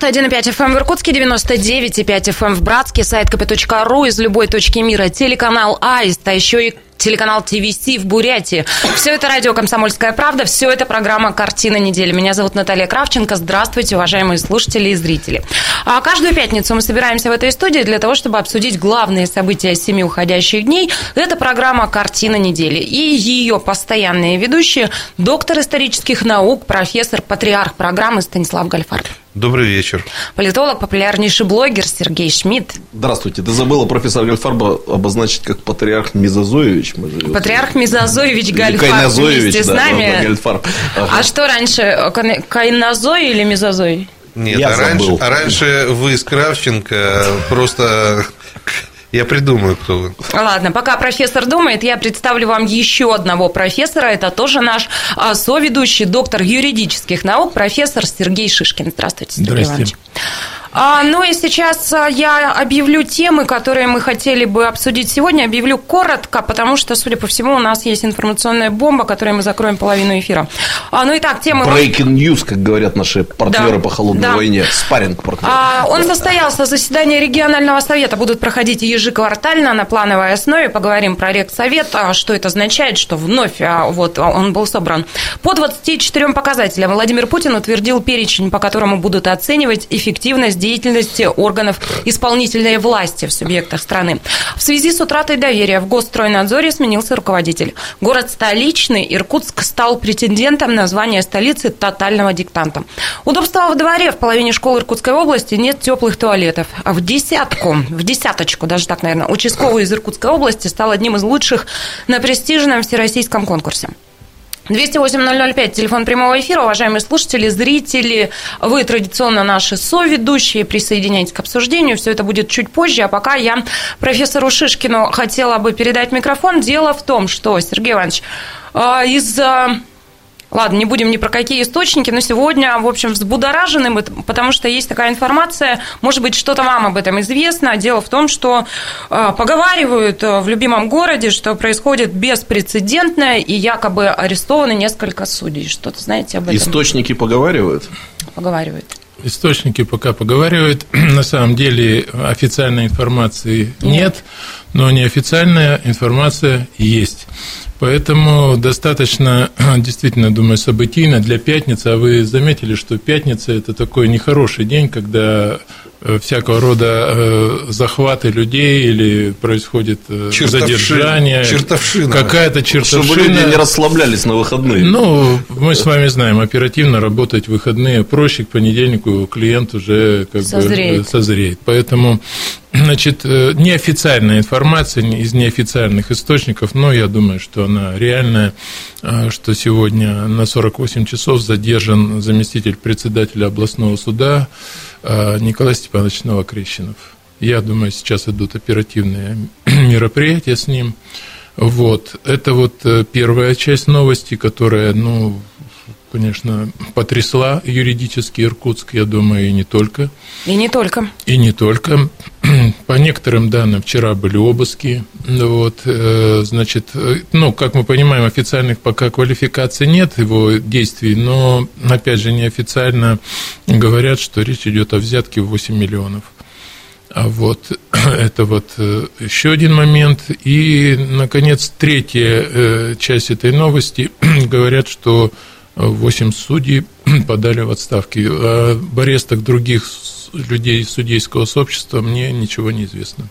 91,5 FM эм в Иркутске, 99,5 FM эм в Братске, сайт kp.ru из любой точки мира, телеканал Аист, а еще и телеканал ТВС в Бурятии. Все это радио «Комсомольская правда», все это программа «Картина недели». Меня зовут Наталья Кравченко. Здравствуйте, уважаемые слушатели и зрители. А каждую пятницу мы собираемся в этой студии для того, чтобы обсудить главные события семи уходящих дней. Это программа «Картина недели». И ее постоянные ведущие – доктор исторических наук, профессор, патриарх программы Станислав Гальфарб. Добрый вечер. Политолог, популярнейший блогер Сергей Шмидт. Здравствуйте. Ты забыла профессор Гальфарба обозначить как патриарх Мизозоевич. Мы живем. Патриарх Мизозоевич Гальфарб вместе с нами. Да, ага. А что раньше, Кайнозой или Мизозой? Нет, Я а, раньше, а раньше вы с Кравченко просто я придумаю, кто вы. Ладно, пока профессор думает, я представлю вам еще одного профессора. Это тоже наш а, соведущий, доктор юридических наук, профессор Сергей Шишкин. Здравствуйте, Сергей Иванович. А, ну и сейчас а, я объявлю темы, которые мы хотели бы обсудить сегодня. Объявлю коротко, потому что, судя по всему, у нас есть информационная бомба, которой мы закроем половину эфира. А, ну и так, темы... Breaking news, как говорят наши партнеры да, по холодной да. войне. Спарринг партнер. А, он состоялся, заседание регионального совета будут проходить ежеквартально на плановой основе. Поговорим про регсовет, а, что это означает, что вновь а, вот, он был собран. По 24 показателям Владимир Путин утвердил перечень, по которому будут оценивать эффективность деятельности органов исполнительной власти в субъектах страны. В связи с утратой доверия в Госстройнадзоре сменился руководитель. Город столичный, Иркутск, стал претендентом на звание столицы тотального диктанта. Удобства во дворе в половине школ Иркутской области нет теплых туалетов. А в десятку, в десяточку, даже так, наверное, участковый из Иркутской области стал одним из лучших на престижном всероссийском конкурсе. 208-005, телефон прямого эфира. Уважаемые слушатели, зрители, вы традиционно наши соведущие, присоединяйтесь к обсуждению. Все это будет чуть позже, а пока я профессору Шишкину хотела бы передать микрофон. Дело в том, что, Сергей Иванович, а, из Ладно, не будем ни про какие источники, но сегодня, в общем, взбудоражены, потому что есть такая информация, может быть, что-то вам об этом известно. Дело в том, что э, поговаривают э, в любимом городе, что происходит беспрецедентное и якобы арестованы несколько судей. Что-то знаете об этом? Источники поговаривают? Поговаривают. Источники пока поговаривают. На самом деле официальной информации нет, нет но неофициальная информация есть. Поэтому достаточно, действительно, думаю, событийно для пятницы. А вы заметили, что пятница – это такой нехороший день, когда Э, всякого рода э, захваты людей или происходит э, чертовшина, задержание. Чертовшина. Какая-то чертовшина. Чтобы люди не расслаблялись на выходные. Ну, мы с вами знаем, оперативно работать в выходные проще, к понедельнику клиент уже как созреет. бы созреет. Поэтому Значит, неофициальная информация из неофициальных источников, но я думаю, что она реальная, что сегодня на 48 часов задержан заместитель председателя областного суда Э, Николай Степанович Новокрещенов. Я думаю, сейчас идут оперативные мероприятия с ним. Вот. Это вот э, первая часть новости, которая, ну, конечно, потрясла юридически Иркутск, я думаю, и не только. И не только. И не только. По некоторым данным, вчера были обыски. Вот, э, значит, э, ну, как мы понимаем, официальных пока квалификаций нет его действий, но, опять же, неофициально говорят, что речь идет о взятке в 8 миллионов. А вот это вот э, еще один момент. И, наконец, третья часть этой новости. Говорят, что 8 судей подали в отставки. Об арестах других людей судейского сообщества мне ничего не известно.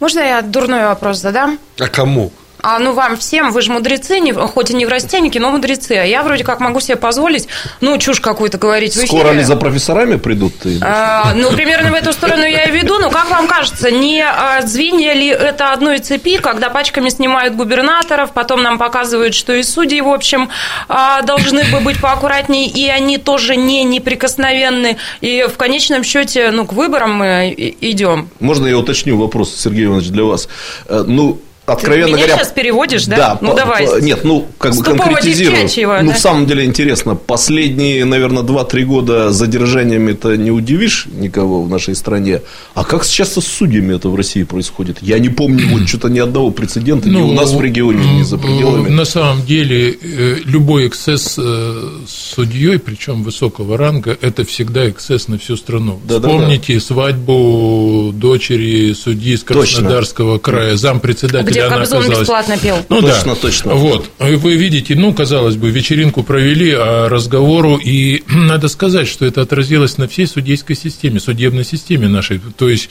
Можно я дурной вопрос задам? А кому? А ну вам всем, вы же мудрецы, не, хоть и не врастенники, но мудрецы. А я вроде как могу себе позволить, ну, чушь какую-то говорить в Скоро они за профессорами придут? Ты? А, ну, примерно в эту сторону я и веду. Но как вам кажется, не а, звенья ли это одной цепи, когда пачками снимают губернаторов, потом нам показывают, что и судьи, в общем, а, должны бы быть поаккуратнее, и они тоже не неприкосновенны. И в конечном счете, ну, к выборам мы идем. Можно я уточню вопрос, Сергей Иванович, для вас? Э, ну, откровенно Ты меня говоря... сейчас переводишь, да? да ну, по, давай. По, нет, ну, как бы конкретизирую. Ну, да? в самом деле интересно. Последние, наверное, 2-3 года задержаниями это не удивишь никого в нашей стране. А как сейчас с судьями это в России происходит? Я не помню вот что-то ни одного прецедента ну, ни у нас в регионе, ни за пределами. На самом деле, э, любой эксцесс э, с судьей, причем высокого ранга, это всегда эксцесс на всю страну. Да, Вспомните да, да. свадьбу дочери судьи из Краснодарского Точно. края, зампредседателя Где она Кобзон оказалась. бесплатно пел. Ну точно, да. точно. Вот. Вы видите, ну, казалось бы, вечеринку провели, а разговору, и надо сказать, что это отразилось на всей судейской системе, судебной системе нашей. То есть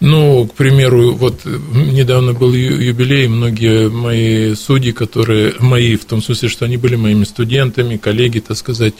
ну, к примеру, вот недавно был юбилей, многие мои судьи, которые, мои, в том смысле, что они были моими студентами, коллеги, так сказать,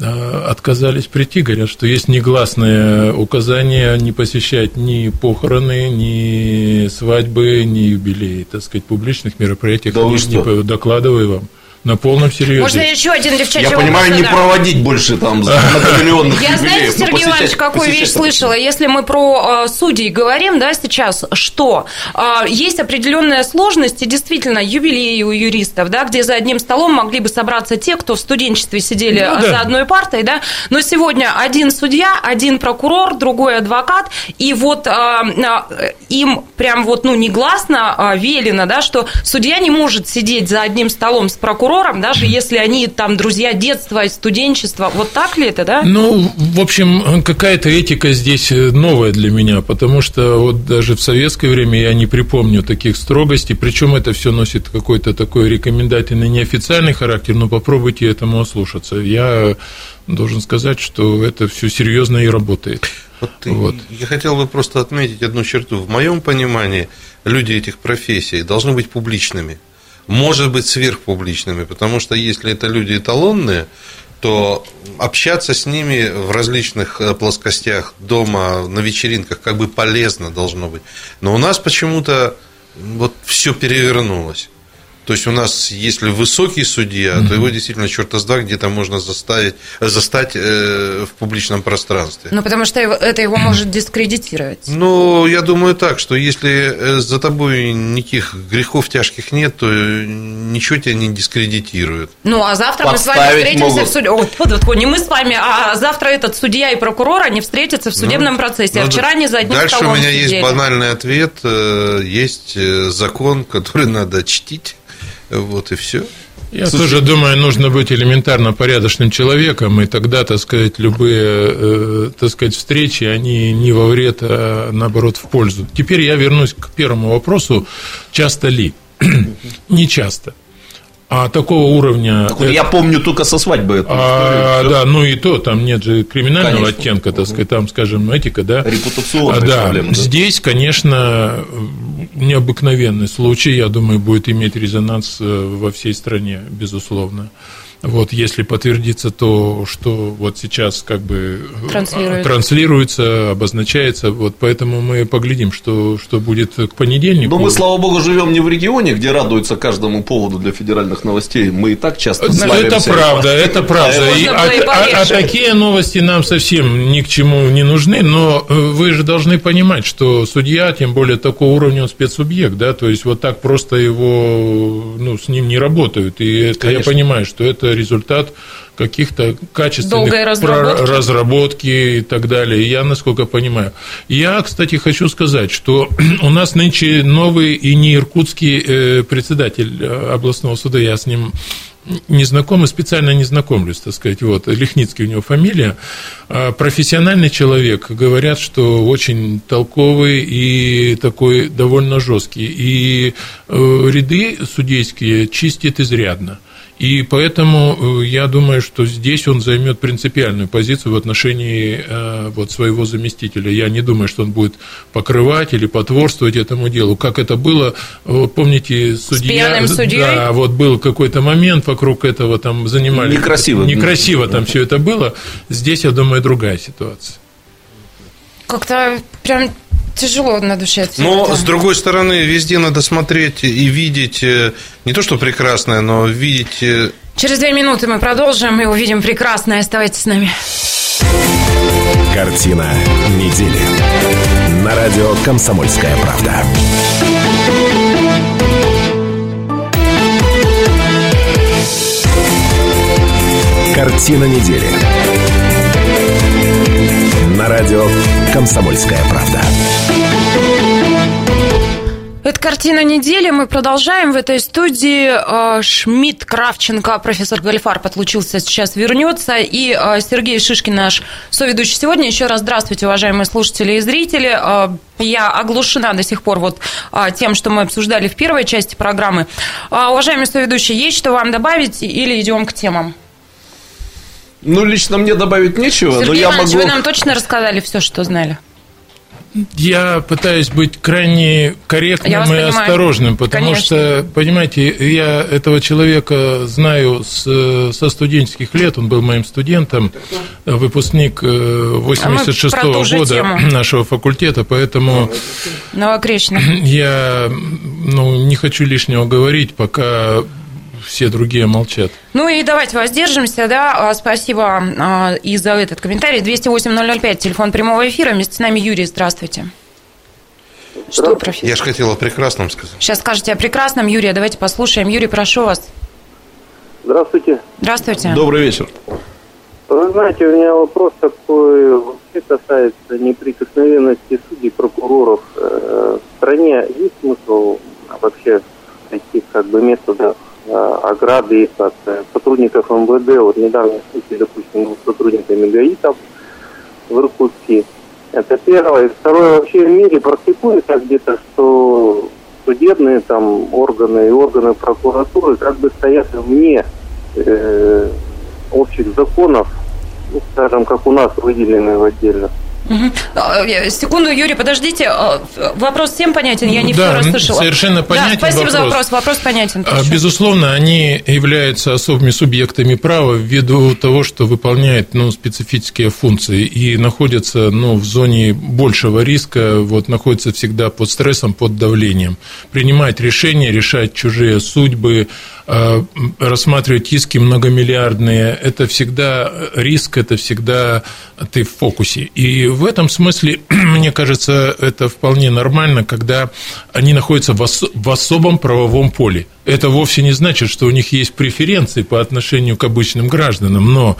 а, отказались прийти, говорят, что есть негласное указание не посещать ни похороны, ни свадьбы, ни юбилеи, так сказать, публичных мероприятий. Да не, не докладываю вам. На полном серьезе. Можно еще один девчачий Я понимаю, не проводить больше там многомиллионных Я, знаете, Сергей Иванович, какую вещь слышала? Если мы про э, судей говорим, да, сейчас, что э, есть определенная сложность, и действительно, юбилеи у юристов, да, где за одним столом могли бы собраться те, кто в студенчестве сидели ну, да. за одной партой, да, но сегодня один судья, один прокурор, другой адвокат, и вот э, им прям вот, ну, негласно велено, да, что судья не может сидеть за одним столом с прокурором, прокурором, даже если они там друзья детства и студенчества. Вот так ли это, да? Ну, в общем, какая-то этика здесь новая для меня, потому что вот даже в советское время я не припомню таких строгостей, причем это все носит какой-то такой рекомендательный неофициальный характер, но попробуйте этому ослушаться. Я должен сказать, что это все серьезно и работает. Вот, вот. Я хотел бы просто отметить одну черту. В моем понимании люди этих профессий должны быть публичными может быть сверхпубличными, потому что если это люди эталонные, то общаться с ними в различных э, плоскостях дома, на вечеринках как бы полезно должно быть. Но у нас почему-то вот все перевернулось. То есть у нас, если высокий судья, mm-hmm. то его действительно черта с два где-то можно заставить, застать э, в публичном пространстве. Ну, потому что это его может дискредитировать. Ну, я думаю так, что если э, за тобой никаких грехов тяжких нет, то ничего тебя не дискредитирует. Ну, а завтра мы с вами встретимся могут. в суде. О, вот, вот, не мы с вами, а завтра этот судья и прокурор, они встретятся в ну, судебном ну, процессе. А вчера они за одним Дальше у меня сидели. есть банальный ответ. Э, есть закон, который надо чтить. Вот и все. Я Слушай, тоже думаю, нужно быть элементарно порядочным человеком, и тогда, так сказать, любые, э, так сказать, встречи, они не во вред, а наоборот в пользу. Теперь я вернусь к первому вопросу. Часто ли? не часто. А такого уровня... Так, это... Я помню только со свадьбы эту а, историю. Да, ну и то, там нет же криминального конечно. оттенка, так сказать, там, скажем, этика, да. Репутационная да. проблема. Да. Здесь, конечно, необыкновенный случай, я думаю, будет иметь резонанс э, во всей стране, безусловно. Вот, если подтвердится то, что вот сейчас как бы э, транслируется, транслируется обозначается, вот поэтому мы поглядим, что, что будет к понедельнику. Но мы, слава богу, живем не в регионе, где радуются каждому поводу для федеральных новостей. Мы и так часто Это правда, это правда. И, а, а, а такие новости нам совсем ни к чему не нужны, но э, вы же должны понимать, что судья, тем более такого уровня он спецсубъект, да, то есть вот так просто его, ну, с ним не работают. И это Конечно. я понимаю, что это это результат каких-то качественных разработки. разработки и так далее. Я, насколько понимаю. Я, кстати, хочу сказать, что у нас нынче новый и не иркутский э, председатель э, областного суда, я с ним не знаком и специально не знакомлюсь, так сказать, вот, Лихницкий у него фамилия, а профессиональный человек, говорят, что очень толковый и такой довольно жесткий, и э, ряды судейские чистит изрядно. И поэтому э, я думаю, что здесь он займет принципиальную позицию в отношении э, вот своего заместителя. Я не думаю, что он будет покрывать или потворствовать этому делу. Как это было, вот помните, судья... С судьей? Да, вот был какой-то момент вокруг этого, там занимали... Некрасиво. Некрасиво там все это было. Здесь, я думаю, другая ситуация. Как-то прям тяжело на душе. От Но, этого. с другой стороны, везде надо смотреть и видеть э, не то, что прекрасное, но видеть... Э, Через две минуты мы продолжим и увидим прекрасное. Оставайтесь с нами. Картина недели. На радио «Комсомольская правда». Картина недели. На радио «Комсомольская правда». Это картина недели. Мы продолжаем в этой студии. Э, Шмидт, Кравченко, профессор Гальфар отлучился, сейчас вернется. И э, Сергей Шишкин, наш соведущий сегодня. Еще раз здравствуйте, уважаемые слушатели и зрители. Э, я оглушена до сих пор вот тем, что мы обсуждали в первой части программы. Уважаемые соведущие, есть что вам добавить или идем к темам? Ну, лично мне добавить нечего, Сергей но я Иванович, могу... вы нам точно рассказали все, что знали? Я пытаюсь быть крайне корректным и понимаю. осторожным, потому Конечно. что, понимаете, я этого человека знаю с, со студенческих лет, он был моим студентом, выпускник 86 э, -го года тему. нашего факультета, поэтому Новокрещенных. я ну, не хочу лишнего говорить, пока все другие молчат. Ну и давайте воздержимся, да. А, спасибо а, и за этот комментарий. 208-005, телефон прямого эфира. Вместе с нами Юрий, здравствуйте. Что, профессор? Я же хотел о прекрасном сказать. Сейчас скажете о прекрасном. Юрия, давайте послушаем. Юрий, прошу вас. Здравствуйте. Здравствуйте. Добрый вечер. Вы знаете, у меня вопрос такой, вообще касается неприкосновенности судей, прокуроров. Э, в стране есть смысл вообще таких как бы методов ограды их от э, сотрудников МВД. Вот недавний случай, допустим, был сотрудниками ГАИ в Иркутске. Это первое. И второе, вообще в мире практикуется где-то, что судебные там органы и органы прокуратуры как бы стоят вне э, общих законов, ну, скажем, как у нас выделены в отдельных Угу. Секунду, Юрий, подождите. А, вопрос всем понятен, я не да, все расслышала. совершенно понятен да, спасибо вопрос. за вопрос, вопрос понятен. Точно. А, безусловно, они являются особыми субъектами права ввиду того, что выполняют ну, специфические функции и находятся ну, в зоне большего риска, вот, находятся всегда под стрессом, под давлением. Принимать решения, решать чужие судьбы, Э, рассматривать иски многомиллиардные, это всегда риск, это всегда ты в фокусе. И в этом смысле, мне кажется, это вполне нормально, когда они находятся в особом правовом поле – это вовсе не значит, что у них есть преференции по отношению к обычным гражданам, но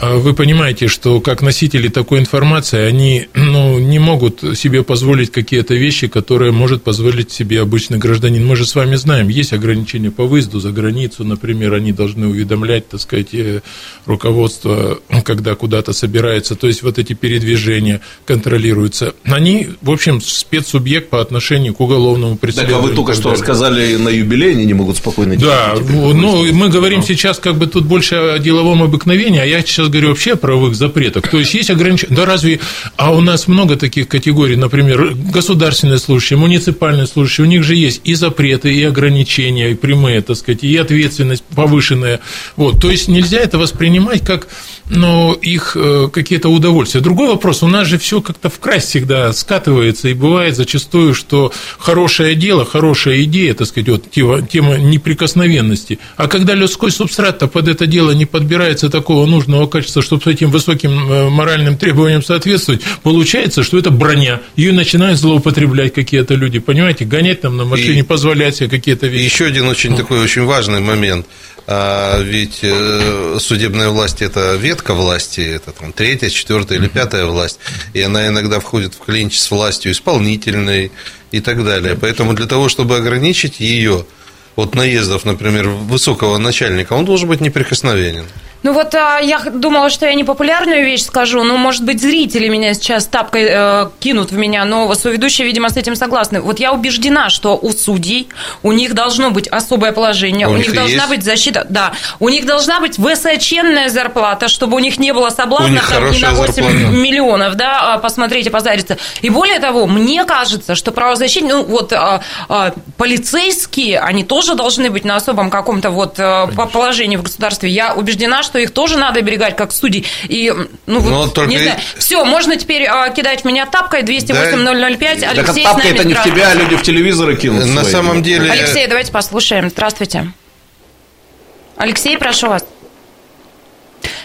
а, вы понимаете, что как носители такой информации, они ну, не могут себе позволить какие-то вещи, которые может позволить себе обычный гражданин. Мы же с вами знаем, есть ограничения по выезду за границу, например, они должны уведомлять, так сказать, э, руководство, когда куда-то собирается, то есть вот эти передвижения контролируются. Они, в общем, спецсубъект по отношению к уголовному преследованию. Так, а вы только что сказали, на юбилей они не могут могут спокойно Да, ну, мы говорим сейчас как бы тут больше о деловом обыкновении, а я сейчас говорю вообще о правовых запретах. То есть есть ограничения. Да разве... А у нас много таких категорий, например, государственные служащие, муниципальные служащие, у них же есть и запреты, и ограничения, и прямые, так сказать, и ответственность повышенная. Вот. То есть нельзя это воспринимать как ну, их э, какие-то удовольствия. Другой вопрос, у нас же все как-то в край всегда скатывается, и бывает зачастую, что хорошее дело, хорошая идея, так сказать, вот тема неприкосновенности. А когда людской субстрат под это дело не подбирается такого нужного качества, чтобы с этим высоким э, моральным требованиям соответствовать, получается, что это броня. Ее начинают злоупотреблять какие-то люди, понимаете, гонять там на машине, и, позволять себе какие-то вещи. Еще один очень такой очень важный момент. А ведь э, судебная власть – это ветка власти, это там третья, четвертая или пятая власть, и она иногда входит в клинч с властью исполнительной и так далее. Поэтому для того, чтобы ограничить ее от наездов, например, высокого начальника, он должен быть неприкосновенен. Ну вот а, я думала, что я непопулярную вещь скажу, ну, может быть, зрители меня сейчас тапкой э, кинут в меня, но соведущие, видимо, с этим согласны. Вот я убеждена, что у судей, у них должно быть особое положение, у, у них, них должна есть. быть защита, да, у них должна быть высоченная зарплата, чтобы у них не было соблазна там, не на 8 зарплата. миллионов, да, а, посмотреть и позариться. И более того, мне кажется, что правозащитники, ну, вот а, а, полицейские, они тоже должны быть на особом каком-то вот а, положении в государстве. Я убеждена, что их тоже надо оберегать как судей. И, ну, вот, только... не знаю. Все, можно теперь а, кидать меня тапкой 208-005. Да. Алексей так, тапка это не в тебя, а люди в телевизоры кинут. На свои. самом деле... Алексей, давайте послушаем. Здравствуйте. Алексей, прошу вас.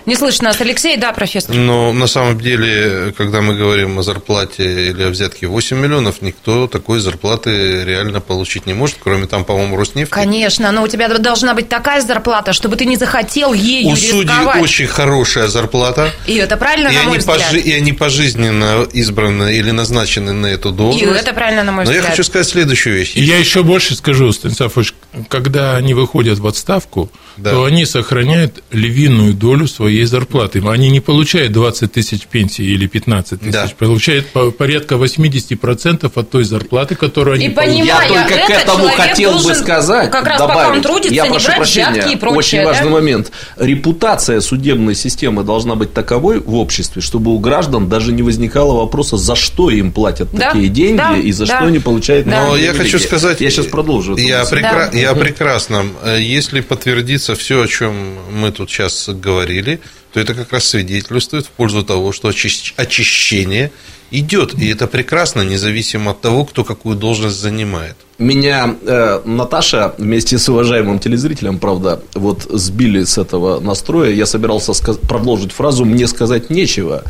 Не слышно нас, Алексей, да, профессор? Но на самом деле, когда мы говорим о зарплате или о взятке 8 миллионов, никто такой зарплаты реально получить не может, кроме там, по-моему, Роснефти. Конечно, но у тебя должна быть такая зарплата, чтобы ты не захотел ею У судей очень хорошая зарплата. И это правильно, и на мой взгляд. Пожи- и они пожизненно избраны или назначены на эту должность. И это правильно, на мой но взгляд. Но я хочу сказать следующую вещь. Я еще больше скажу, Станислав Ильич, когда они выходят в отставку, да. то они сохраняют львиную долю своей зарплаты. Они не получают 20 тысяч пенсий или 15 тысяч, да. получают порядка 80% от той зарплаты, которую они и получают. Я только к этому хотел бы сказать, как раз добавить. пока он трудится, я не прошу брать прощения, и прочее. Очень да? важный момент. Репутация судебной системы должна быть таковой в обществе, чтобы у граждан даже не возникало вопроса, за что им платят да? такие деньги да? и за да? что они получают. Да. Но я хочу сказать, я сейчас продолжу. Я, прекра... да. я прекрасно. Если подтвердится все, о чем мы тут сейчас говорили, то это как раз свидетельствует в пользу того, что очищение идет. И это прекрасно, независимо от того, кто какую должность занимает. Меня э, Наташа вместе с уважаемым телезрителем, правда, вот сбили с этого настроя. Я собирался сказ- продолжить фразу «мне сказать нечего».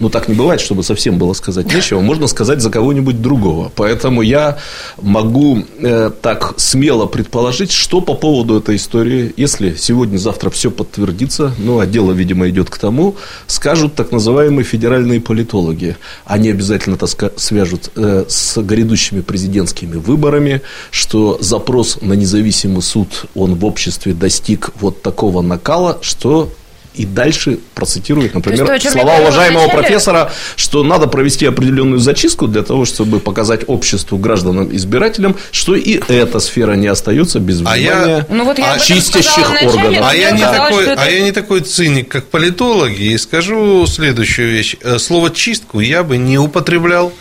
Но так не бывает, чтобы совсем было сказать нечего. Можно сказать за кого-нибудь другого. Поэтому я могу э, так смело предположить, что по поводу этой истории, если сегодня-завтра все подтвердится, ну, а дело, видимо, идет к тому, скажут так называемые федеральные политологи. Они обязательно это свяжут э, с грядущими президентскими выборами что запрос на независимый суд, он в обществе достиг вот такого накала, что и дальше процитирует, например, то, слова уважаемого вначале... профессора, что надо провести определенную зачистку для того, чтобы показать обществу, гражданам, избирателям, что и эта сфера не остается без а внимания а я... ну, вот я чистящих органов. А я, не такой, это... а я не такой циник, как политологи, и скажу следующую вещь. Э, слово «чистку» я бы не употреблял.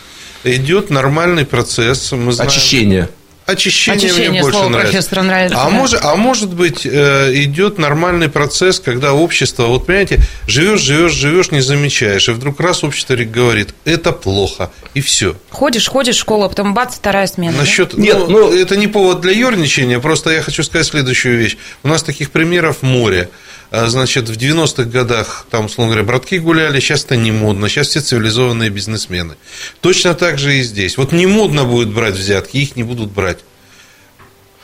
Идет нормальный процесс. Мы знаем... Очищение. Очищение, Очищение мне больше нравится. нравится. А, может, а может быть, э, идет нормальный процесс, когда общество, вот понимаете, живешь, живешь, живешь, не замечаешь, и вдруг раз общество говорит, это плохо, и все. Ходишь, ходишь в школу, а потом бац, вторая смена. Насчет, да? Нет, ну, ну, это не повод для ерничания, просто я хочу сказать следующую вещь. У нас таких примеров море. А, значит, в 90-х годах, там, условно говоря, братки гуляли, сейчас это не модно, сейчас все цивилизованные бизнесмены. Точно так же и здесь. Вот не модно будет брать взятки, их не будут брать.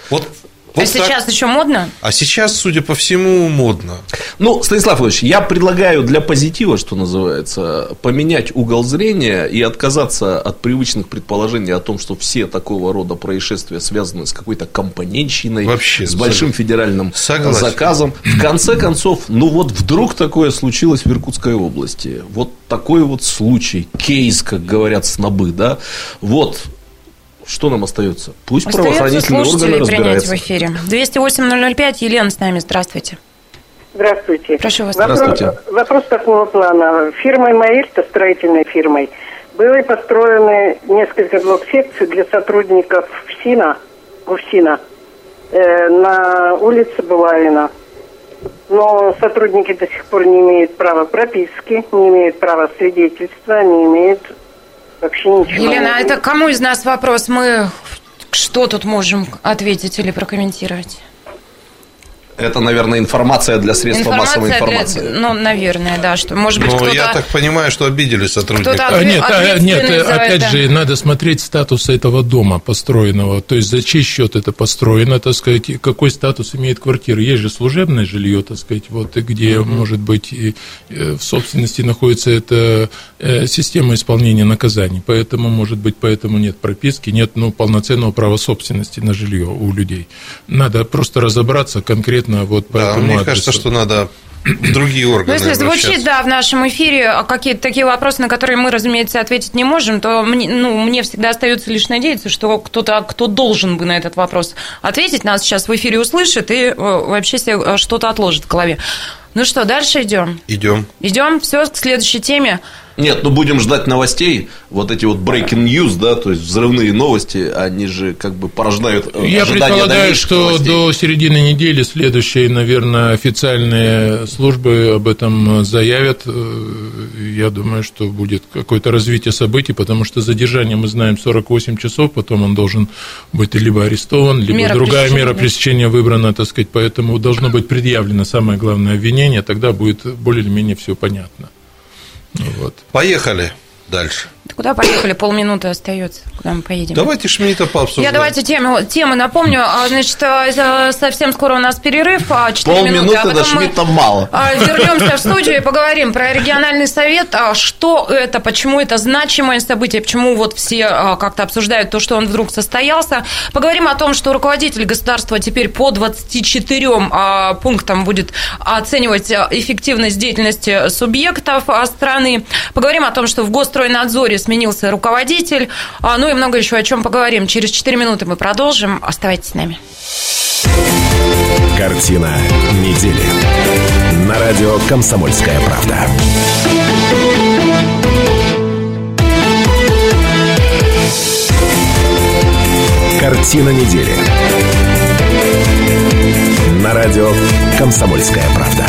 Вот вот а так. сейчас еще модно? А сейчас, судя по всему, модно. Ну, Станислав Ильич, я предлагаю для позитива, что называется, поменять угол зрения и отказаться от привычных предположений о том, что все такого рода происшествия связаны с какой-то компонентщиной, Вообще, с большим согласен. федеральным Согласен. заказом. В конце концов, ну вот вдруг такое случилось в Иркутской области. Вот такой вот случай, кейс, как говорят снобы, да. Вот что нам остается? Пусть остается правоохранительные органы разбираются. в эфире. 208-005, Елена с нами, здравствуйте. Здравствуйте. Прошу вас. Здравствуйте. Вопрос, вопрос такого плана. Фирмой Маильта, строительной фирмой, были построены несколько блок-секций для сотрудников ФСИНа, УФСИНа, э, на улице Булавина. Но сотрудники до сих пор не имеют права прописки, не имеют права свидетельства, не имеют вообще ничего. Елена, а это кому из нас вопрос? Мы что тут можем ответить или прокомментировать? Это, наверное, информация для средств информация массовой информации. Для, ну, наверное, да, что может быть. Ну, я так понимаю, что обидели сотрудников. А, нет, а, нет, опять это. же, надо смотреть статус этого дома построенного. То есть за чей счет это построено, так сказать, какой статус имеет квартира. Есть же служебное жилье, так сказать, вот где, угу. может быть, и э, в собственности находится эта э, система исполнения наказаний. Поэтому, может быть, поэтому нет прописки, нет ну, полноценного права собственности на жилье у людей. Надо просто разобраться конкретно конкретно вот по да, этому Мне адресу. кажется, что надо другие органы. Ну, если звучит, да, в нашем эфире какие-то такие вопросы, на которые мы, разумеется, ответить не можем, то мне, ну, мне всегда остается лишь надеяться, что кто-то, кто должен бы на этот вопрос ответить, нас сейчас в эфире услышит и э, вообще себе э, что-то отложит в голове. Ну что, дальше идем? Идем. Идем. Все, к следующей теме. Нет, ну будем ждать новостей. Вот эти вот breaking news, да, то есть взрывные новости, они же как бы порождают э, Я предполагаю, что новостей. до середины недели следующие, наверное, официальные службы об этом заявят. Э, я думаю, что будет какое-то развитие событий, потому что задержание мы знаем 48 часов, потом он должен быть либо арестован, либо мера другая мера пресечения выбрана, так сказать, поэтому должно быть предъявлено самое главное обвинение, тогда будет более или менее все понятно. Вот. Поехали дальше. Куда поехали? Полминуты остается. Куда мы поедем? Давайте Шмидта пообсуждаем. Я давайте тему, темы напомню. А, значит, а, совсем скоро у нас перерыв. 4 а, Полминуты минуты, а до Шмидта мало. Вернемся в студию и поговорим про региональный совет. Что это, почему это значимое событие, почему вот все как-то обсуждают то, что он вдруг состоялся. Поговорим о том, что руководитель государства теперь по 24 пунктам будет оценивать эффективность деятельности субъектов страны. Поговорим о том, что в Госстройнадзоре сменился руководитель. А, ну и много еще о чем поговорим. Через 4 минуты мы продолжим. Оставайтесь с нами. Картина недели. На радио «Комсомольская правда». Картина недели. На радио «Комсомольская правда».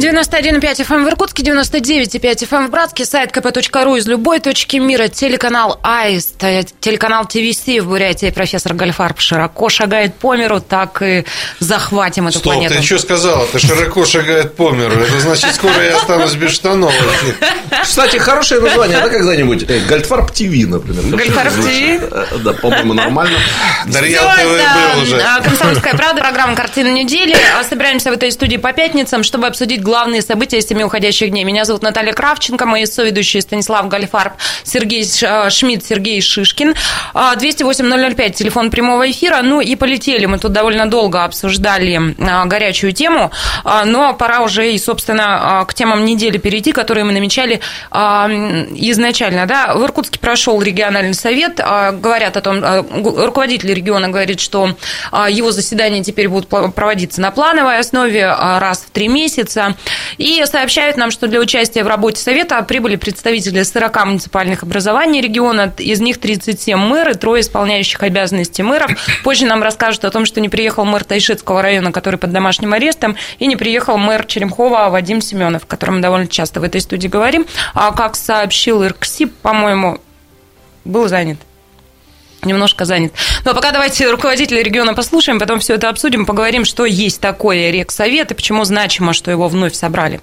91,5 FM эм в Иркутске, 99,5 FM эм в Братске, сайт kp.ru из любой точки мира, телеканал АИСТ, телеканал ТВС в Бурятии. Профессор Гальфарб широко шагает по миру, так и захватим эту Стоп, планету. ты что сказала? Ты широко шагает по миру. Это значит, скоро я останусь без штанов. Кстати, хорошее название, да, когда-нибудь? Э, Гальфарб ТВ, например. Гальфарб ТВ? Э, да, по-моему, нормально. Дарьял ТВ был уже. Комсомольская правда, программа «Картина недели». Собираемся в этой студии по пятницам, чтобы обсудить главные события семи уходящих дней. Меня зовут Наталья Кравченко, мои соведущие Станислав Гальфарб, Сергей э, Шмидт, Сергей Шишкин. 208-005, а, телефон прямого эфира. Ну и полетели. Мы тут довольно долго обсуждали а, горячую тему, а, но пора уже и, собственно, к темам недели перейти, которые мы намечали изначально. Да? В Иркутске прошел региональный совет. Говорят о том, руководитель региона говорит, что его заседания теперь будут проводиться на плановой основе раз в три месяца. И сообщают нам, что для участия в работе Совета прибыли представители 40 муниципальных образований региона, из них 37 мэры, трое исполняющих обязанности мэров. Позже нам расскажут о том, что не приехал мэр Тайшетского района, который под домашним арестом, и не приехал мэр Черемхова Вадим Семенов, о котором мы довольно часто в этой студии говорим. А как сообщил Ирксип, по-моему, был занят немножко занят. Но пока давайте руководителя региона послушаем, потом все это обсудим, поговорим, что есть такое Рексовет и почему значимо, что его вновь собрали.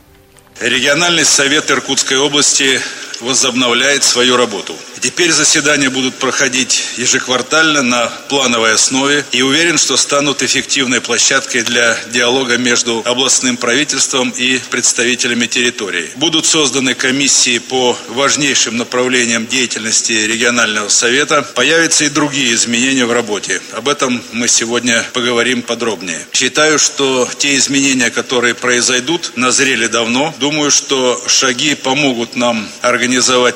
Региональный совет Иркутской области возобновляет свою работу. Теперь заседания будут проходить ежеквартально на плановой основе и уверен, что станут эффективной площадкой для диалога между областным правительством и представителями территории. Будут созданы комиссии по важнейшим направлениям деятельности регионального совета. Появятся и другие изменения в работе. Об этом мы сегодня поговорим подробнее. Считаю, что те изменения, которые произойдут, назрели давно. Думаю, что шаги помогут нам организовать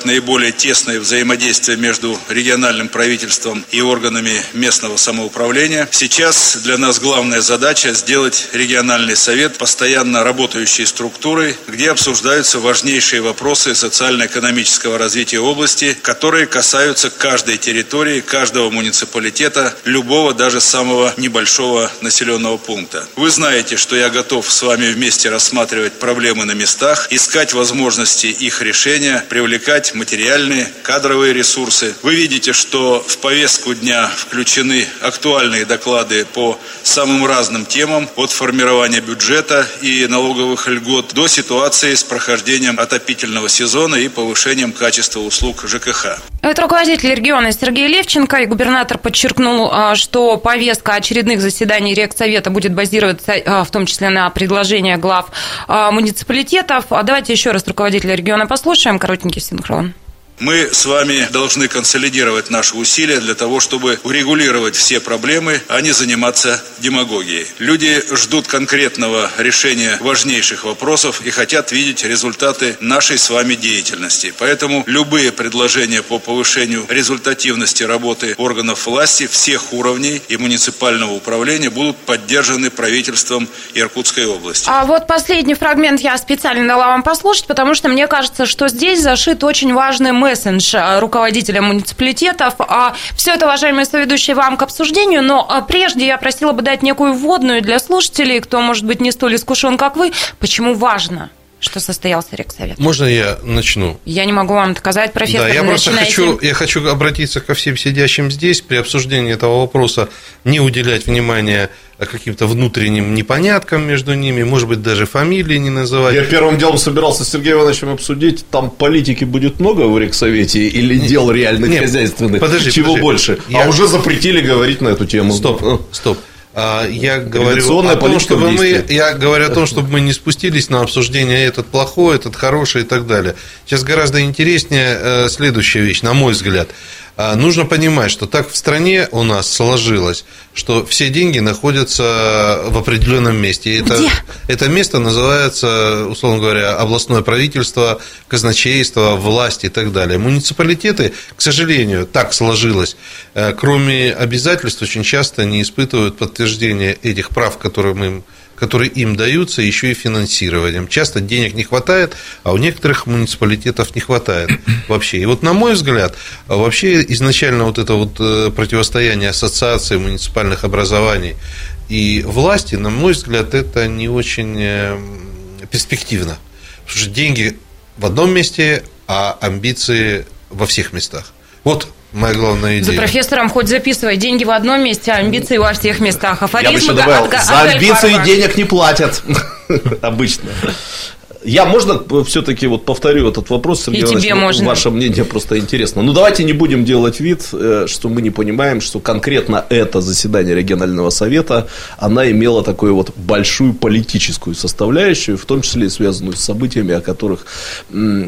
наиболее тесное взаимодействие между региональным правительством и органами местного самоуправления. Сейчас для нас главная задача сделать региональный совет постоянно работающей структурой, где обсуждаются важнейшие вопросы социально-экономического развития области, которые касаются каждой территории, каждого муниципалитета, любого даже самого небольшого населенного пункта. Вы знаете, что я готов с вами вместе рассматривать проблемы на местах, искать возможности их решения, привлекать материальные, кадровые ресурсы. Вы видите, что в повестку дня включены актуальные доклады по самым разным темам, от формирования бюджета и налоговых льгот до ситуации с прохождением отопительного сезона и повышением качества услуг ЖКХ. Это руководитель региона Сергей Левченко, и губернатор подчеркнул, а, что повестка очередных заседаний Рексовета будет базироваться а, в том числе на предложениях глав а, муниципалитетов. Давайте еще раз руководителя региона послушаем, коротенький синхрон. Мы с вами должны консолидировать наши усилия для того, чтобы урегулировать все проблемы, а не заниматься демагогией. Люди ждут конкретного решения важнейших вопросов и хотят видеть результаты нашей с вами деятельности. Поэтому любые предложения по повышению результативности работы органов власти всех уровней и муниципального управления будут поддержаны правительством Иркутской области. А вот последний фрагмент я специально дала вам послушать, потому что мне кажется, что здесь зашит очень важный месседж руководителя муниципалитетов. А все это, уважаемые соведущие, вам к обсуждению, но а, прежде я просила бы дать некую вводную для слушателей, кто, может быть, не столь искушен, как вы, почему важно что состоялся Рексовет. Можно я начну? Я не могу вам сказать, профессор. Да, я просто хочу, я хочу обратиться ко всем сидящим здесь при обсуждении этого вопроса, не уделять внимания каким-то внутренним непоняткам между ними, может быть, даже фамилии не называть. Я первым делом собирался с Сергеем Ивановичем обсудить, там политики будет много в Рексовете или дел реальных Нет, хозяйственных? Подожди, Чего подожди. больше? Я... А уже запретили говорить на эту тему. Стоп, стоп. А, я говорю о том, чтобы мы, я говорю о том, чтобы мы не спустились на обсуждение этот плохой, этот хороший и так далее. Сейчас гораздо интереснее э, следующая вещь, на мой взгляд. А, нужно понимать, что так в стране у нас сложилось, что все деньги находятся в определенном месте. это, это место называется, условно говоря, областное правительство, казначейство, власть и так далее. Муниципалитеты, к сожалению, так сложилось, э, кроме обязательств, очень часто не испытывают подтверждения этих прав, которые мы им которые им даются, еще и финансированием. Часто денег не хватает, а у некоторых муниципалитетов не хватает вообще. И вот, на мой взгляд, вообще изначально вот это вот э, противостояние ассоциации муниципальных образований и власти, на мой взгляд, это не очень э, перспективно. Потому что деньги в одном месте, а амбиции во всех местах. Вот Моя главная идея. За профессором хоть записывай. Деньги в одном месте, а амбиции во всех местах. Афоризм Я бы еще добавил, от, за амбиции денег не платят. Обычно. Я можно все-таки вот повторю этот вопрос, Сергей И тебе можно. Ваше мнение просто интересно. Ну, давайте не будем делать вид, э, что мы не понимаем, что конкретно это заседание регионального совета, она имела такую вот большую политическую составляющую, в том числе и связанную с событиями, о которых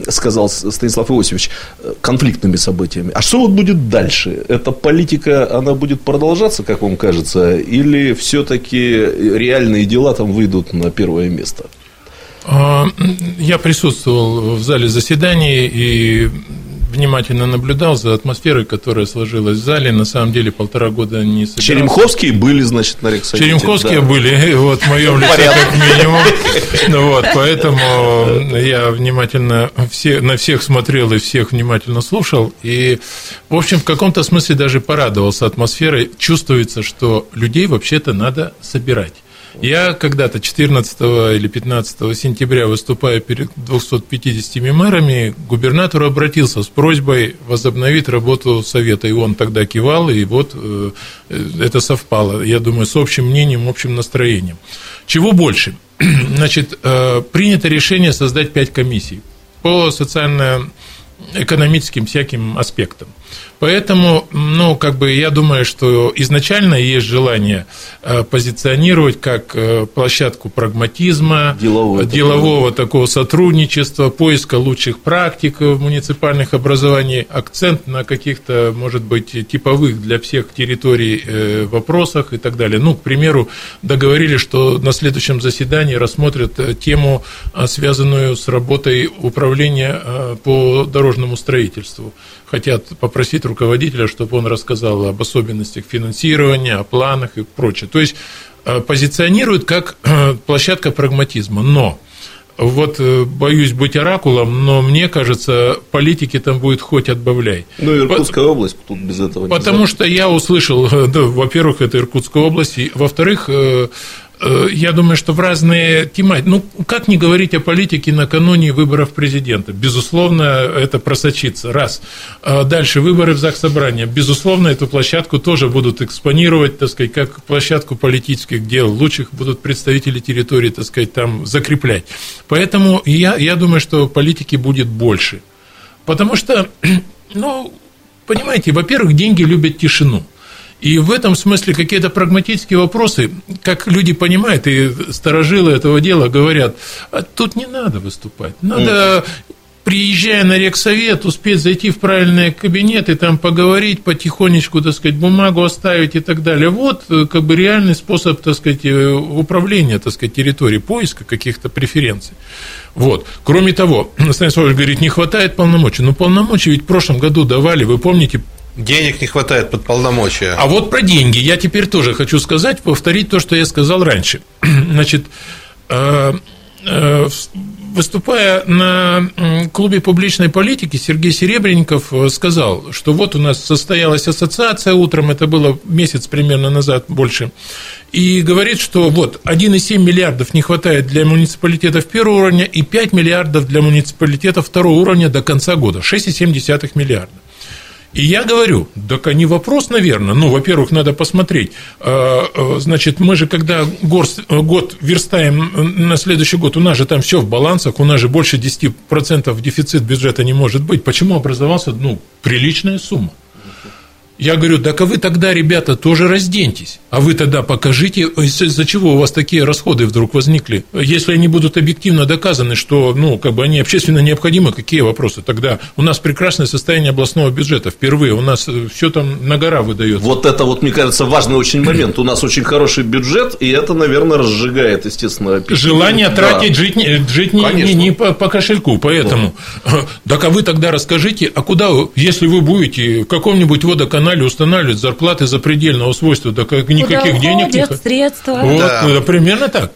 сказал Станислав Иосифович, э, конфликтными событиями. А что вот будет дальше? Эта политика, она будет продолжаться, как вам кажется, или все-таки реальные дела там выйдут на первое место? А, я присутствовал в зале заседаний и внимательно наблюдал за атмосферой, которая сложилась в зале. На самом деле полтора года не собирался. Черемховские были, значит, на Рексовете. Черемховские да. были, вот в моем лице как минимум. Ну, вот, поэтому я внимательно все, на всех смотрел и всех внимательно слушал. И, в общем, в каком-то смысле даже порадовался атмосферой. Чувствуется, что людей вообще-то надо собирать. Я когда-то 14 или 15 сентября, выступая перед 250 мэрами, губернатор обратился с просьбой возобновить работу Совета. И он тогда кивал, и вот э, это совпало, я думаю, с общим мнением, общим настроением. Чего больше? Значит, э, принято решение создать пять комиссий по социально-экономическим всяким аспектам. Поэтому, ну, как бы я думаю, что изначально есть желание э, позиционировать как э, площадку прагматизма, делового, делового такого сотрудничества, поиска лучших практик в муниципальных образованиях, акцент на каких-то, может быть, типовых для всех территорий э, вопросах и так далее. Ну, к примеру, договорились, что на следующем заседании рассмотрят тему, связанную с работой управления по дорожному строительству хотят попросить руководителя, чтобы он рассказал об особенностях финансирования, о планах и прочее. То есть э, позиционируют как э, площадка прагматизма. Но вот э, боюсь быть оракулом, но мне кажется, политики там будет хоть отбавляй. Ну, Иркутская область тут без этого Потому не что я услышал, да, во-первых, это Иркутская область, и, во-вторых, я думаю, что в разные тематики. Ну, как не говорить о политике накануне выборов президента? Безусловно, это просочится. Раз. А дальше выборы в ЗАГС Собрания. Безусловно, эту площадку тоже будут экспонировать, так сказать, как площадку политических дел. Лучших будут представители территории, так сказать, там закреплять. Поэтому я, я думаю, что политики будет больше. Потому что, ну, понимаете, во-первых, деньги любят тишину. И в этом смысле какие-то прагматические вопросы, как люди понимают, и сторожилы этого дела говорят, а тут не надо выступать, надо приезжая на рексовет, успеть зайти в правильные кабинеты, там поговорить, потихонечку, так сказать, бумагу оставить и так далее. Вот э, как бы реальный способ, так сказать, э, управления, так сказать, территории, поиска каких-то преференций. Вот. Кроме того, Станислав говорит, не хватает полномочий. Но полномочия ведь в прошлом году давали, вы помните, Денег не хватает под полномочия. А вот про деньги я теперь тоже хочу сказать, повторить то, что я сказал раньше. Значит, э, выступая на клубе публичной политики, Сергей Серебренников э, сказал, что вот у нас состоялась ассоциация утром, это было месяц примерно назад больше, и говорит, что вот 1,7 миллиардов не хватает для муниципалитетов первого уровня и 5 миллиардов для муниципалитетов второго уровня до конца года, 6,7 миллиарда. И я говорю, так не вопрос, наверное. Ну, во-первых, надо посмотреть. А, а, значит, мы же, когда год верстаем на следующий год, у нас же там все в балансах, у нас же больше 10% дефицит бюджета не может быть. Почему образовался, ну, приличная сумма? Я говорю, так а вы тогда, ребята, тоже разденьтесь. А вы тогда покажите, из-за чего у вас такие расходы вдруг возникли. Если они будут объективно доказаны, что ну, как бы они общественно необходимы, какие вопросы? Тогда у нас прекрасное состояние областного бюджета. Впервые у нас э, все там на гора выдается. Вот это вот, мне кажется, важный очень момент. У нас очень хороший бюджет, и это, наверное, разжигает, естественно, аппетит. Желание да. тратить, жить, жить не, не, не по, по кошельку. Поэтому, да. так а вы тогда расскажите, а куда, если вы будете в каком-нибудь водоканале устанавливать зарплаты запредельного свойства, да как никаких денег не средства. Вот, да. Ну, примерно так.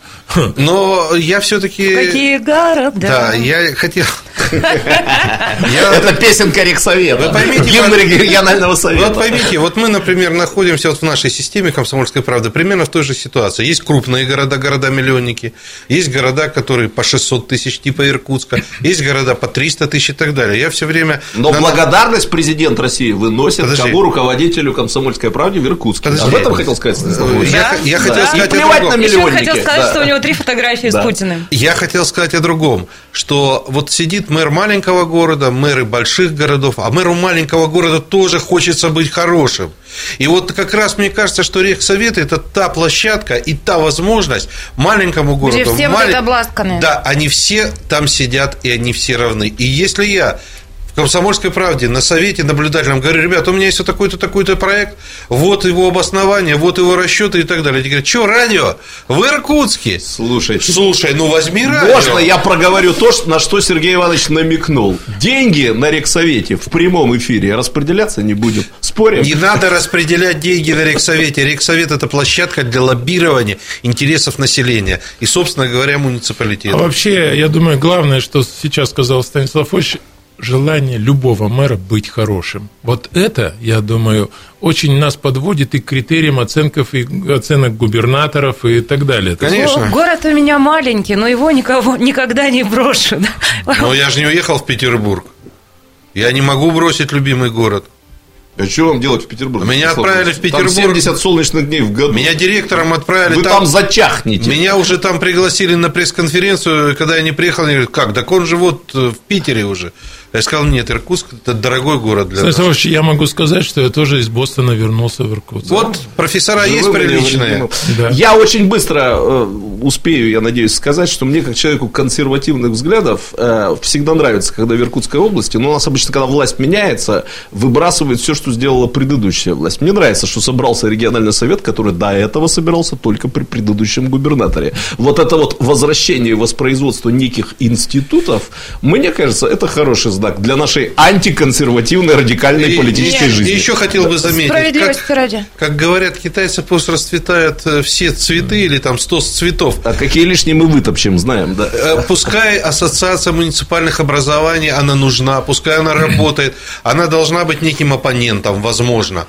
Но я все-таки. Какие города. Да, я хотел. Это песенка Рексовета. Вы поймите, гимн регионального совета. Вот поймите, вот мы, например, находимся вот в нашей системе комсомольской правды примерно в той же ситуации. Есть крупные города, города-миллионники, есть города, которые по 600 тысяч, типа Иркутска, есть города по 300 тысяч и так далее. Я все время... Но благодарность президент России выносит кому руководителю комсомольской правды в Иркутске. Об этом хотел сказать Станислав Я, я хотел сказать о другом. на миллионники. хотел сказать, что у него три фотографии с Путиным. Я хотел сказать о другом, что вот сидит мэр маленького города, мэры больших городов, а мэру маленького города тоже хочется быть хорошим. И вот как раз мне кажется, что Рехсовет – это та площадка и та возможность маленькому городу. Где все малень... обласканы. Да, они все там сидят, и они все равны. И если я «Комсомольской правде» на совете наблюдателям говорю, ребята, у меня есть вот такой-то, такой-то проект, вот его обоснование, вот его расчеты и так далее. Они говорят, что, радио? В Иркутске? Слушай, слушай, ну возьми радио. Можно я проговорю то, на что Сергей Иванович намекнул? Деньги на Рексовете в прямом эфире распределяться не будем. Спорим? Не надо распределять деньги на Рексовете. Рексовет – это площадка для лоббирования интересов населения и, собственно говоря, муниципалитета. А вообще, я думаю, главное, что сейчас сказал Станислав Ильич, желание любого мэра быть хорошим. Вот это, я думаю, очень нас подводит и к критериям оценков и оценок губернаторов и так далее. Конечно. Город у меня маленький, но его никого никогда не брошу. Но я же не уехал в Петербург. Я не могу бросить любимый город. А что вам делать в Петербурге? Меня отправили в Петербург. Там 70 солнечных дней в году. Меня директором отправили. Вы там, там зачахнете. Меня уже там пригласили на пресс-конференцию. Когда я не приехал, они говорят, как, так он же вот в Питере уже. Я сказал, нет, Иркутск – это дорогой город для Станислав нас. я могу сказать, что я тоже из Бостона вернулся в Иркутск. Вот профессора Живы есть приличные. Да. Я очень быстро э, успею, я надеюсь, сказать, что мне, как человеку консервативных взглядов, э, всегда нравится, когда в Иркутской области, но у нас обычно, когда власть меняется, выбрасывает все, что сделала предыдущая власть. Мне нравится, что собрался региональный совет, который до этого собирался только при предыдущем губернаторе. Вот это вот возвращение и воспроизводство неких институтов, мне кажется, это хороший знак для нашей антиконсервативной радикальной и, политической и, жизни. Еще хотел бы заметить, как, ради. как говорят китайцы, пусть расцветают э, все цветы или там 100 цветов. А какие лишние мы вытопчем, знаем, да. Э, пускай ассоциация муниципальных образований, она нужна, пускай она работает, она должна быть неким оппонентом, возможно.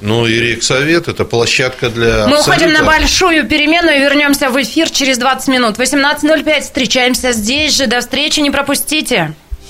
Ну и Рексовет – это площадка для Мы абсолютно... уходим на большую перемену и вернемся в эфир через 20 минут. 18.05 встречаемся здесь же. До встречи, не пропустите.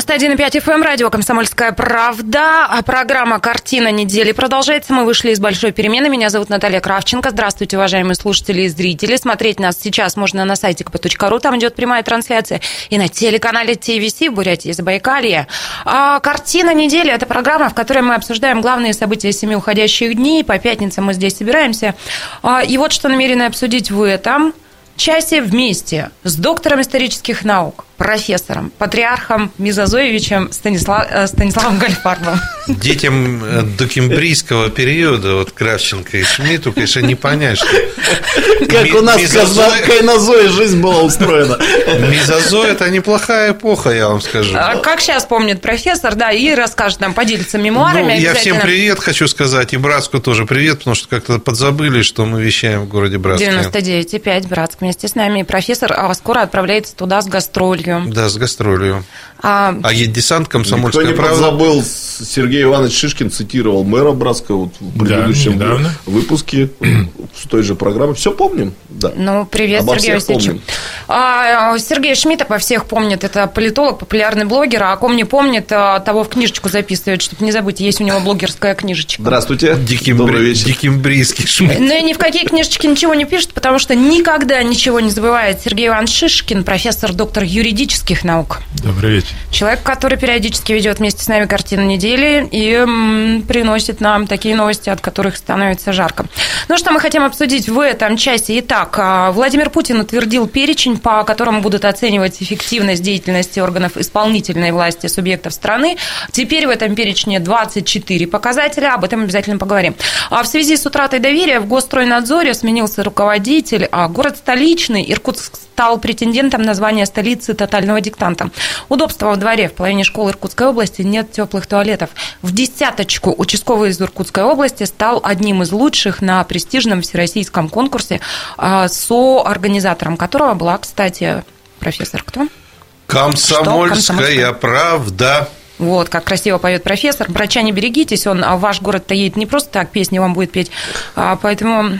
91,5 FM, эм, радио «Комсомольская правда». А программа «Картина недели» продолжается. Мы вышли из большой перемены. Меня зовут Наталья Кравченко. Здравствуйте, уважаемые слушатели и зрители. Смотреть нас сейчас можно на сайте kp.ru. Там идет прямая трансляция. И на телеканале ТВС в Бурятии, Забайкалье. А «Картина недели» – это программа, в которой мы обсуждаем главные события семи уходящих дней. По пятницам мы здесь собираемся. А, и вот что намерены обсудить в этом часе вместе с доктором исторических наук, профессором, патриархом Мизозоевичем Станислав, э, Станиславом Гальфардовым. Детям э, докембрийского периода, вот Кравченко и Шмидту, конечно, не понять, что... Как у нас в Кайнозое жизнь была устроена. Мезозой – это неплохая эпоха, я вам скажу. А как сейчас помнит профессор, да, и расскажет нам, поделится мемуарами. Ну, я всем привет хочу сказать, и Братску тоже привет, потому что как-то подзабыли, что мы вещаем в городе Братске. 99,5 Братск вместе с нами. И профессор а скоро отправляется туда с гастролью гастролью. Да, с гастролью. А, а десант комсомольская Никто не правда. забыл, Сергей Иванович Шишкин цитировал мэра Братска вот в предыдущем да, выпуске с той же программы. Все помним. Да. Ну, привет, Обо Сергей Васильевич. А, Сергей Шмидтов во всех помнит. Это политолог, популярный блогер. А о ком не помнит, а, того в книжечку записывает, чтобы не забыть. Есть у него блогерская книжечка. Здравствуйте. Диким, Добрый вечер. Дикимбрийский Шмидт. Ну и ни в какие книжечки ничего не пишет, потому что никогда ничего не забывает. Сергей Иванович Шишкин, профессор, доктор юридических наук. Добрый вечер. Человек, который периодически ведет вместе с нами картину недели и приносит нам такие новости, от которых становится жарко. Ну что мы хотим обсудить в этом части? Итак, а, Владимир Путин утвердил перечень, по которому будут оценивать эффективность деятельности органов исполнительной власти субъектов страны. Теперь в этом перечне 24 показателя, об этом обязательно поговорим. А в связи с утратой доверия в Госстройнадзоре сменился руководитель, а город столичный, Иркутск стал претендентом на звание столицы тотального диктанта. Удобство во дворе в половине школ Иркутской области нет теплых туалетов. В десяточку участковый из Иркутской области стал одним из лучших на престижном всероссийском конкурсе, а, соорганизатором которого была, кстати, профессор кто? Комсомольская правда. Вот, как красиво поет профессор. Брачане, берегитесь, он а ваш город-то едет не просто так, песни вам будет петь, а поэтому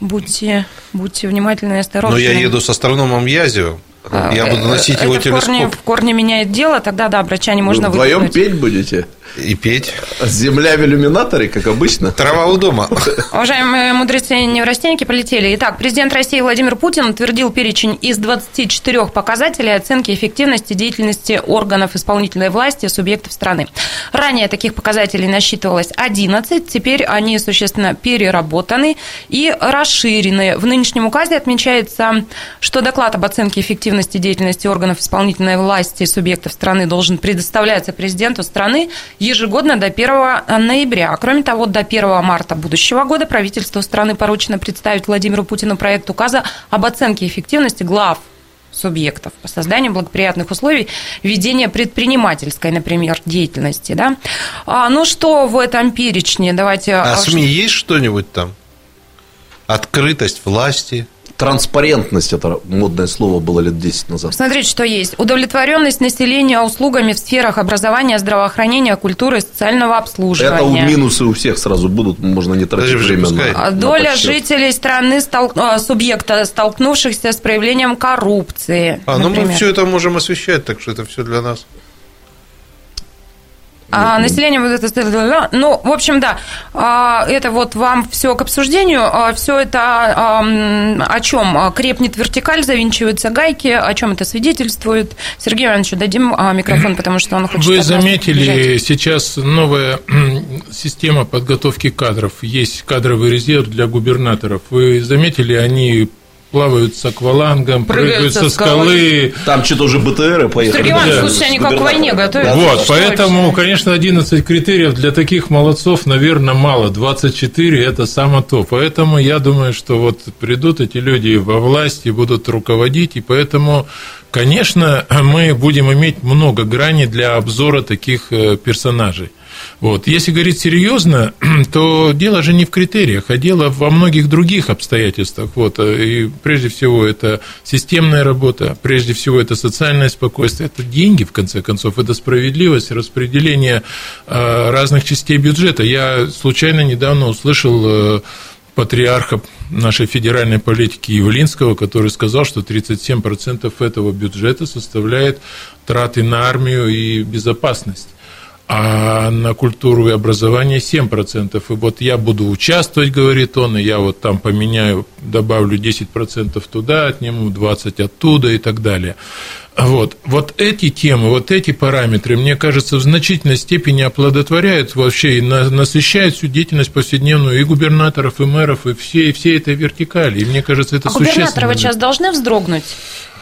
будьте, будьте внимательны и осторожны. Но я еду с астрономом Язевым. А, я буду носить это его в телескоп. Корне, в корне меняет дело, тогда да, брачане можно Вы вдвоем петь будете? И петь. Земля в иллюминаторе, как обычно. Трава у дома. Уважаемые мудрецы неврастенники полетели. Итак, президент России Владимир Путин утвердил перечень из 24 показателей оценки эффективности деятельности органов исполнительной власти субъектов страны. Ранее таких показателей насчитывалось 11, теперь они существенно переработаны и расширены. В нынешнем указе отмечается, что доклад об оценке эффективности деятельности органов исполнительной власти субъектов страны должен предоставляться президенту страны ежегодно до 1 ноября. Кроме того, до 1 марта будущего года правительству страны поручено представить Владимиру Путину проект указа об оценке эффективности глав субъектов по созданию благоприятных условий ведения предпринимательской, например, деятельности. Да? А, ну что в этом перечне? Давайте... А, а СМИ есть что-нибудь там? Открытость власти – Транспарентность – это модное слово было лет 10 назад. Смотрите, что есть. Удовлетворенность населения услугами в сферах образования, здравоохранения, культуры, социального обслуживания. Это у минусы у всех сразу будут, можно не тратить Даже время на, Доля на жителей страны, стол... А, субъекта, столкнувшихся с проявлением коррупции. А, например. ну мы все это можем освещать, так что это все для нас. А население вот это... Ну, в общем, да, а, это вот вам все к обсуждению. А, все это о чем? Крепнет вертикаль, завинчиваются гайки, о чем это свидетельствует. Сергею Ивановичу дадим микрофон, потому что он хочет... Вы заметили, сейчас новая система подготовки кадров. Есть кадровый резерв для губернаторов. Вы заметили, они плавают с аквалангом, прыгают, прыгают со скалы. Там что-то уже БТРы поехали. Сергей Иванович, да, слушайте, они как к войне готовятся. Вот, поэтому, вообще? конечно, 11 критериев для таких молодцов, наверное, мало. 24 – это само то. Поэтому я думаю, что вот придут эти люди во власть и будут руководить, и поэтому, конечно, мы будем иметь много граней для обзора таких э, персонажей. Вот. Если говорить серьезно, то дело же не в критериях, а дело во многих других обстоятельствах. Вот. И прежде всего это системная работа, прежде всего это социальное спокойствие, это деньги, в конце концов, это справедливость, распределение а, разных частей бюджета. Я случайно недавно услышал э, патриарха нашей федеральной политики Явлинского, который сказал, что 37% этого бюджета составляет траты на армию и безопасность а на культуру и образование 7%. И вот я буду участвовать, говорит он, и я вот там поменяю, добавлю 10% туда, отниму 20% оттуда и так далее. Вот. вот эти темы, вот эти параметры, мне кажется, в значительной степени оплодотворяют вообще и насыщают всю деятельность повседневную и губернаторов, и мэров, и всей, всей этой вертикали. И мне кажется, это а существенно. губернаторы сейчас должны вздрогнуть?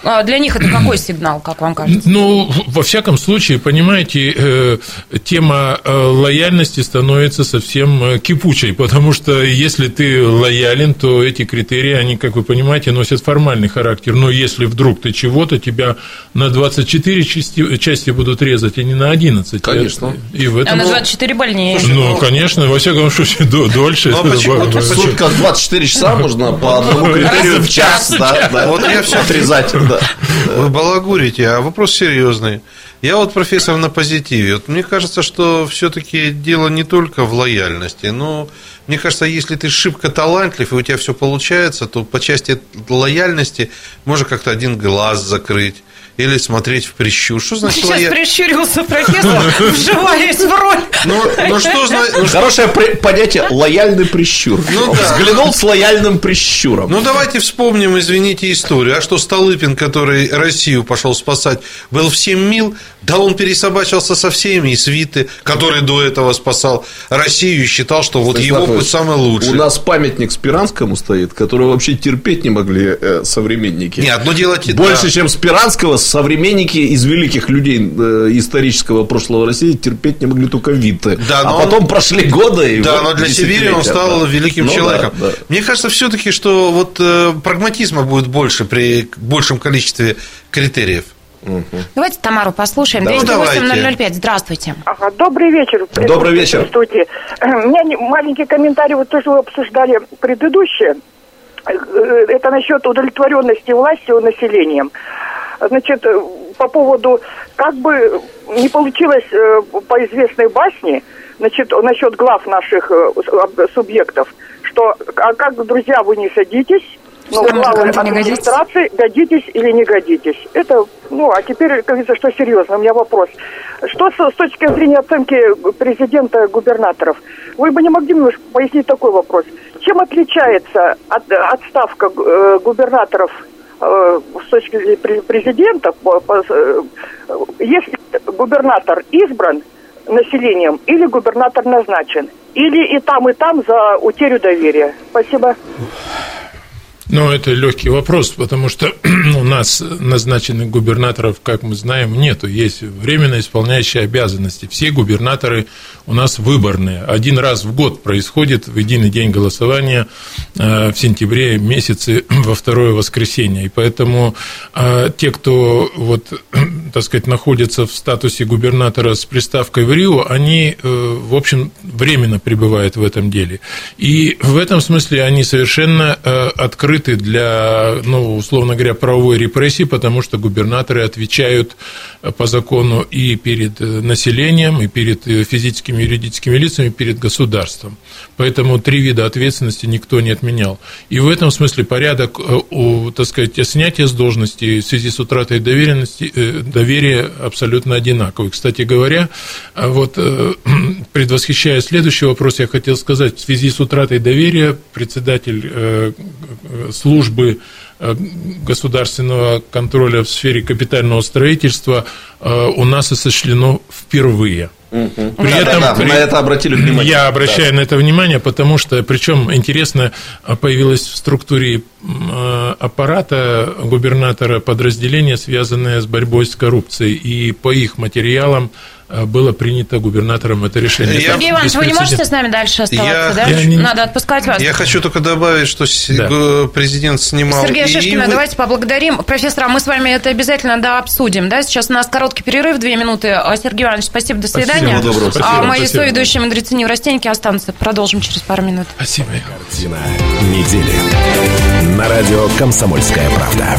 А для них это какой сигнал, как вам кажется? Ну, во всяком случае, понимаете, э, тема э, лояльности становится совсем э, кипучей, потому что если ты лоялен, то эти критерии, они, как вы понимаете, носят формальный характер. Но если вдруг ты чего-то, тебя на 24 части, части будут резать, а не на 11. Конечно. И в этом... А на 24 больнее. Ну, ну, конечно, во всяком случае, дольше. Ну, а почему? Вот, Сутка 24 часа можно по одному критерию в час, да, Вот я все отрезать. Вы балагурите, а вопрос серьезный. Я вот профессор на позитиве. Вот мне кажется, что все-таки дело не только в лояльности, но мне кажется, если ты шибко талантлив и у тебя все получается, то по части лояльности можно как-то один глаз закрыть или смотреть в прищур. Что значит Сейчас лоя... прищурился профессор, вживаясь в роль. Ну, ну что значит... Ну, Хорошее понятие лояльный прищур. Ну, да. Взглянул с лояльным прищуром. Ну, давайте вспомним, извините, историю. А что Столыпин, который Россию пошел спасать, был всем мил? Да он пересобачился со всеми, и свиты, который до этого спасал Россию и считал, что вот его путь самый лучший. У нас памятник Спиранскому стоит, который вообще терпеть не могли э, современники. Не, одно дело... Больше, да. чем Спиранского, современники из великих людей э, исторического прошлого России терпеть не могли только Виты. Да, а потом прошли годы. И да, вот но для Сибири он стал да. великим ну, человеком. Да, да. Мне кажется, все-таки, что вот э, прагматизма будет больше при большем количестве критериев. Угу. Давайте Тамару послушаем. Да, 208 Здравствуйте. Ага, добрый вечер. Добрый вечер. Здравствуйте. У меня маленький комментарий. Вот тоже вы обсуждали предыдущее. Э, это насчет удовлетворенности властью населением. Значит, э, по поводу, как бы не получилось э, по известной басне, значит, насчет глав наших э, субъектов, что, а как, друзья, вы не садитесь, но главы администрации годитесь или не годитесь. Это, ну, а теперь, как говорится, что серьезно, у меня вопрос. Что с, с точки зрения оценки президента губернаторов? Вы бы не могли немножко пояснить такой вопрос? Чем отличается от, отставка э, губернаторов с точки зрения президента, э, если губернатор избран населением или губернатор назначен, или и там, и там за утерю доверия. Спасибо. Ну, это легкий вопрос, потому что у нас назначенных губернаторов, как мы знаем, нету. Есть временно исполняющие обязанности. Все губернаторы у нас выборные. Один раз в год происходит в единый день голосования э, в сентябре месяце во второе воскресенье. И поэтому э, те, кто вот, так сказать, находится в статусе губернатора с приставкой в Рио, они, э, в общем, временно пребывают в этом деле. И в этом смысле они совершенно открыты открыты для, ну, условно говоря, правовой репрессии, потому что губернаторы отвечают по закону и перед населением, и перед физическими и юридическими лицами, и перед государством. Поэтому три вида ответственности никто не отменял. И в этом смысле порядок, э, так сказать, снятия с должности в связи с утратой доверенности, э, доверия абсолютно одинаковый. Кстати говоря, вот э, предвосхищая следующий вопрос, я хотел сказать, в связи с утратой доверия председатель службы э, государственного контроля в сфере капитального строительства э, у нас осуществлено впервые. Угу. При да, этом, да, при... на это обратили внимание. Я обращаю да. на это внимание, потому что, причем интересно, появилось в структуре э, аппарата губернатора подразделение, связанное с борьбой с коррупцией, и по их материалам Э, было принято губернатором это решение. Я, Сергей Иванович, вы не можете с нами дальше оставаться, я, да? Я не... Надо отпускать вас. Я хочу только добавить, что да. президент снимал... Сергей Шишкина, и... давайте поблагодарим. Профессор, а мы с вами это обязательно да, обсудим. Да? Сейчас у нас короткий перерыв, две минуты. А, Сергей Иванович, спасибо, до свидания. Спасибо, доброго. Спасибо, а мои спасибо. соведущие мудрецы неврастенники останутся. Продолжим через пару минут. Спасибо. Картина недели. На радио «Комсомольская правда».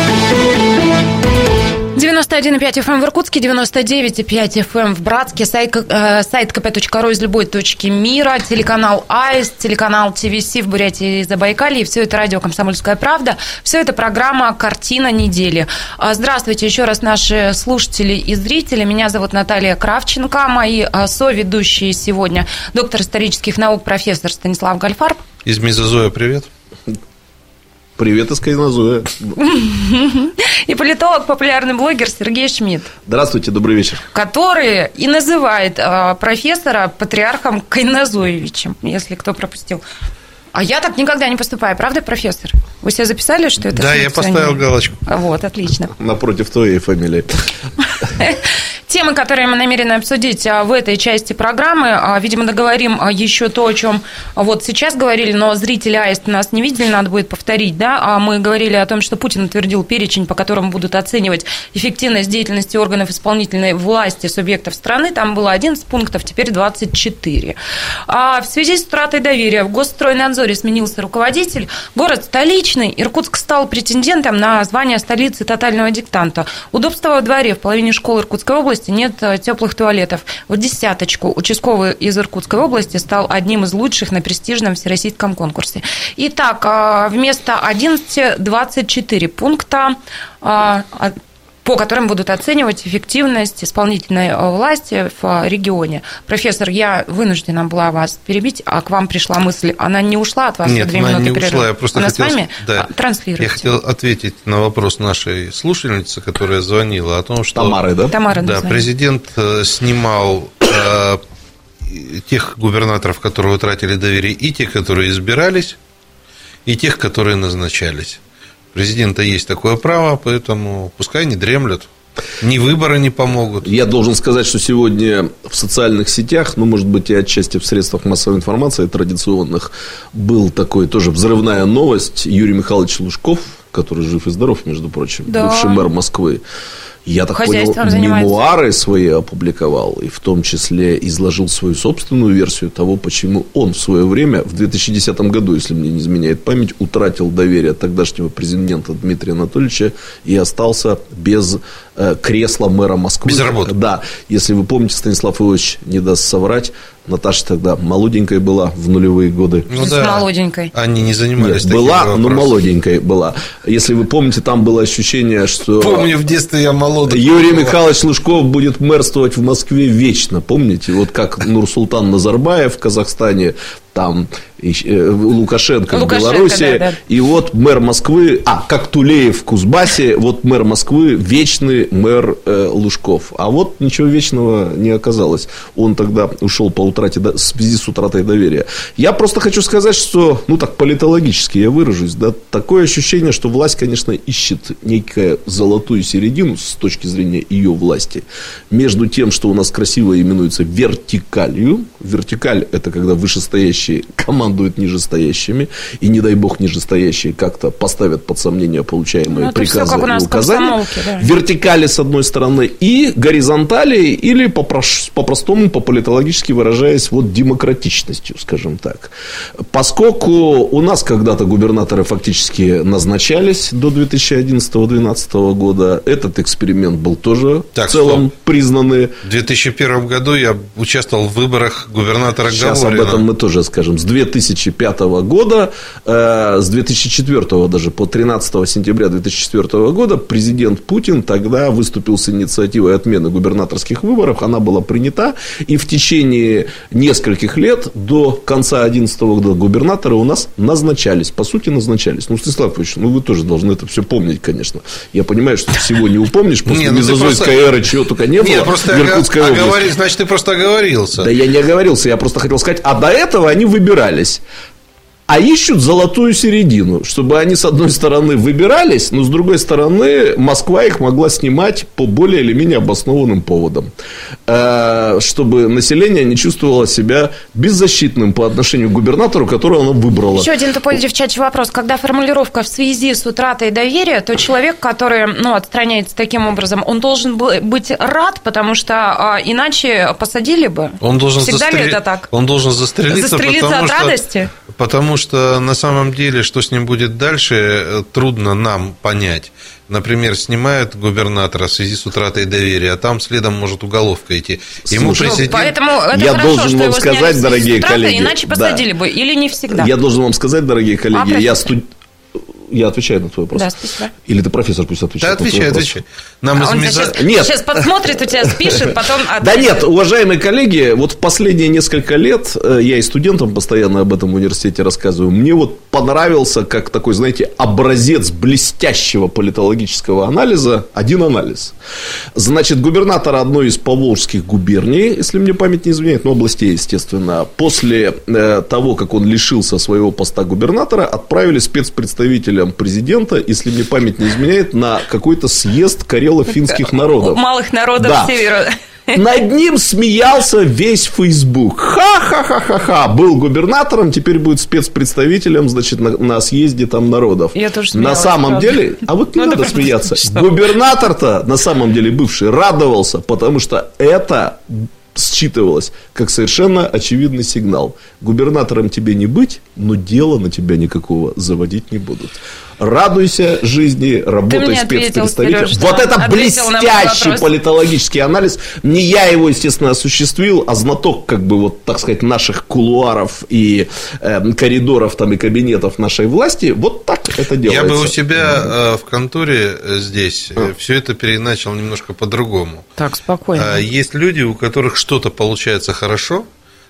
91,5 FM в Иркутске, 99,5 FM в Братске, сайт, э, сайт kp.ru из любой точки мира, телеканал АИС, телеканал ТВС в Бурятии и Забайкалье. Все это радио «Комсомольская правда». Все это программа «Картина недели». А, здравствуйте еще раз наши слушатели и зрители. Меня зовут Наталья Кравченко. Мои а, соведущие сегодня доктор исторических наук, профессор Станислав Гальфарб. Из Мезозоя привет. Привет из Кайнозуя. И политолог, популярный блогер Сергей Шмидт. Здравствуйте, добрый вечер. Который и называет а, профессора патриархом Кайнозуевичем, если кто пропустил. А я так никогда не поступаю, правда, профессор? Вы себе записали, что это? Да, я поставил галочку. Вот, отлично. Напротив твоей фамилии. Темы, которые мы намерены обсудить а, в этой части программы, а, видимо, договорим а, еще то, о чем вот сейчас говорили, но зрители АИСТ нас не видели, надо будет повторить, да, мы говорили о том, что Путин утвердил перечень, по которому будут оценивать эффективность деятельности органов исполнительной власти субъектов страны, там было 11 пунктов, теперь 24. А в связи с утратой доверия в Госстройнадзоре сменился руководитель, город столичный, Иркутск стал претендентом на звание столицы тотального диктанта. Удобство во дворе в половине школ Иркутской области области нет э, теплых туалетов. В десяточку участковый из Иркутской области стал одним из лучших на престижном всероссийском конкурсе. Итак, э, вместо 11 24 пункта э, по которым будут оценивать эффективность исполнительной э, власти в регионе. Профессор, я вынуждена была вас перебить, а к вам пришла мысль, она не ушла от вас Нет, две она минуты не перерыва. ушла, я просто она хотел, с вами да, транслируете. Я хотел ответить на вопрос нашей слушательницы, которая звонила, о том, что... Тамары, да? Тамара, да, президент э, снимал э, тех губернаторов, которые утратили доверие, и тех, которые избирались, и тех, которые назначались президента есть такое право, поэтому пускай не дремлют. Ни выборы не помогут. Я должен сказать, что сегодня в социальных сетях, ну, может быть, и отчасти в средствах массовой информации традиционных, был такой тоже взрывная новость. Юрий Михайлович Лужков, который жив и здоров, между прочим, да. бывший мэр Москвы, я так понял, мемуары свои опубликовал, и в том числе изложил свою собственную версию того, почему он в свое время, в 2010 году, если мне не изменяет память, утратил доверие тогдашнего президента Дмитрия Анатольевича и остался без кресла мэра Москвы. Без работы. Да. Если вы помните, Станислав Ильич не даст соврать, Наташа тогда молоденькой была в нулевые годы. Ну, да. молоденькой. Они не занимались Нет, была, но молоденькой была. Если вы помните, там было ощущение, что... Помню, в детстве я молодой. Юрий Михайлович Лужков будет мэрствовать в Москве вечно. Помните? Вот как Нурсултан Назарбаев в Казахстане там э, Лукашенко, Лукашенко в Беларуси, да, да. и вот мэр Москвы, а, как Тулеев в Кузбассе, вот мэр Москвы, вечный мэр э, Лужков. А вот ничего вечного не оказалось. Он тогда ушел по утрате, в связи с утратой доверия. Я просто хочу сказать, что, ну так политологически я выражусь, да, такое ощущение, что власть, конечно, ищет некую золотую середину с точки зрения ее власти между тем, что у нас красиво именуется вертикалью. Вертикаль – это когда вышестоящий нижестоящие командуют нижестоящими, и, не дай бог, нижестоящие как-то поставят под сомнение получаемые ну, приказы все, как у нас и указания. Да. Вертикали, с одной стороны, и горизонтали, или по-простому, по-политологически выражаясь, вот демократичностью, скажем так. Поскольку у нас когда-то губернаторы фактически назначались до 2011-2012 года, этот эксперимент был тоже так, в целом стоп. признанный. В 2001 году я участвовал в выборах губернатора Сейчас Гаворина. об этом мы тоже скажем, с 2005 года, э, с 2004 даже по 13 сентября 2004 года президент Путин тогда выступил с инициативой отмены губернаторских выборов. Она была принята. И в течение нескольких лет до конца 2011 года губернаторы у нас назначались. По сути, назначались. Ну, Станислав Ильич, ну, вы тоже должны это все помнить, конечно. Я понимаю, что всего не упомнишь. После ну мезозойской эры чего только не было. Нет, просто области. Значит, ты просто оговорился. Да я не оговорился. Я просто хотел сказать, а до этого они выбирались а ищут золотую середину, чтобы они, с одной стороны, выбирались, но с другой стороны, Москва их могла снимать по более или менее обоснованным поводам, э, чтобы население не чувствовало себя беззащитным по отношению к губернатору, которого оно выбрало. Еще один тупой девчачий вопрос. Когда формулировка в связи с утратой доверия, то человек, который ну, отстраняется таким образом, он должен быть рад, потому что а, иначе посадили бы. Он должен Всегда застрел... ли это так? Он должен застрелиться, застрелиться потому от что... радости? Потому что на самом деле, что с ним будет дальше, э, трудно нам понять. Например, снимают губернатора в связи с утратой доверия, а там следом может уголовка идти. Ему Слушай, президент... Поэтому это я хорошо, должен вам сказать, дорогие утраты, коллеги, иначе посадили да. бы или не всегда. Я должен вам сказать, дорогие коллеги, а, я студент я отвечаю на твой вопрос. Да, спасибо. Или ты профессор пусть отвечает. Да, отвечай, отвечай. Нам а он меза... сейчас, нет. сейчас подсмотрит, у тебя спишет, потом... Да нет, уважаемые коллеги, вот в последние несколько лет, э, я и студентам постоянно об этом в университете рассказываю, мне вот понравился, как такой, знаете, образец блестящего политологического анализа, один анализ. Значит, губернатор одной из поволжских губерний, если мне память не изменяет, ну, областей, естественно, после э, того, как он лишился своего поста губернатора, отправили спецпредставителя поручителем президента, если мне память не изменяет, на какой-то съезд карело-финских народов. Малых народов да. севера. Над ним смеялся весь Фейсбук. Ха-ха-ха-ха-ха. Был губернатором, теперь будет спецпредставителем, значит, на, на съезде там народов. Я тоже смеялась, На самом правда. деле, а вот не ну, надо смеяться. Губернатор-то, на самом деле, бывший, радовался, потому что это считывалось как совершенно очевидный сигнал. Губернатором тебе не быть, но дела на тебя никакого заводить не будут радуйся жизни, работай спецпредставителем. Вот это блестящий политологический анализ. Не я его, естественно, осуществил, а знаток, как бы, вот, так сказать, наших кулуаров и э, коридоров там и кабинетов нашей власти. Вот так это делается. Я бы у себя э, в конторе э, здесь а. все это переначал немножко по-другому. Так, спокойно. Э, есть люди, у которых что-то получается хорошо,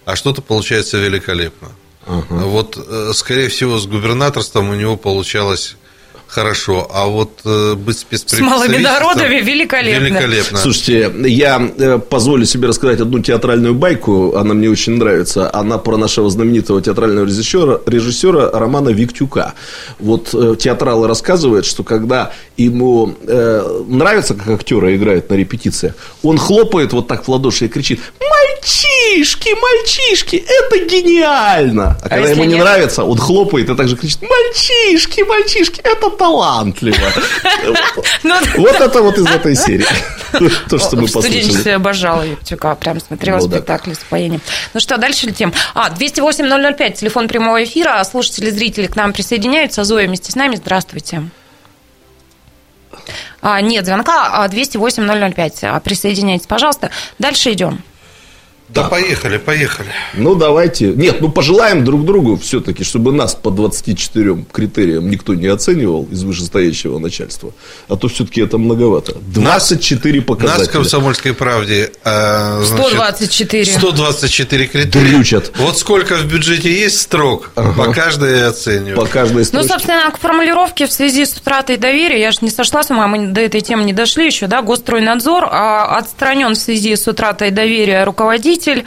а что-то получается великолепно. Ага. Вот, скорее всего, с губернаторством у него получалось хорошо, а вот э, быть спецпредставителем... С малыми народами великолепно. великолепно. Слушайте, я э, позволю себе рассказать одну театральную байку, она мне очень нравится. Она про нашего знаменитого театрального режиссера, режиссера Романа Виктюка. Вот э, театралы рассказывают, что когда ему э, нравится, как актеры играют на репетициях, он хлопает вот так в ладоши и кричит «Мальчишки, мальчишки, это гениально!» А, а когда ему не нет? нравится, он хлопает и также кричит «Мальчишки, мальчишки, это талантливо. Ну, вот это вот из этой серии. То, что мы послушали. я обожала Евтюка, прям смотрела ну спектакли с поением. Ну что, дальше летим. А, 208-005, телефон прямого эфира. Слушатели, зрители к нам присоединяются. Зоя вместе с нами. Здравствуйте. А, нет звонка, 208-005. А, присоединяйтесь, пожалуйста. Дальше идем. Да, поехали, поехали. Ну, давайте. Нет, ну, пожелаем друг другу все-таки, чтобы нас по 24 критериям никто не оценивал из вышестоящего начальства. А то все-таки это многовато. 24 нас, показателя. Нас в «Комсомольской правде» э, значит, 124. 124 критерия. Дрючат. Вот сколько в бюджете есть строк, ага. по каждой оцениваю. По каждой строчке. Ну, собственно, к формулировке в связи с утратой доверия, я же не сошла с ума, мы до этой темы не дошли еще, да, Госстройнадзор а, отстранен в связи с утратой доверия руководитель руководитель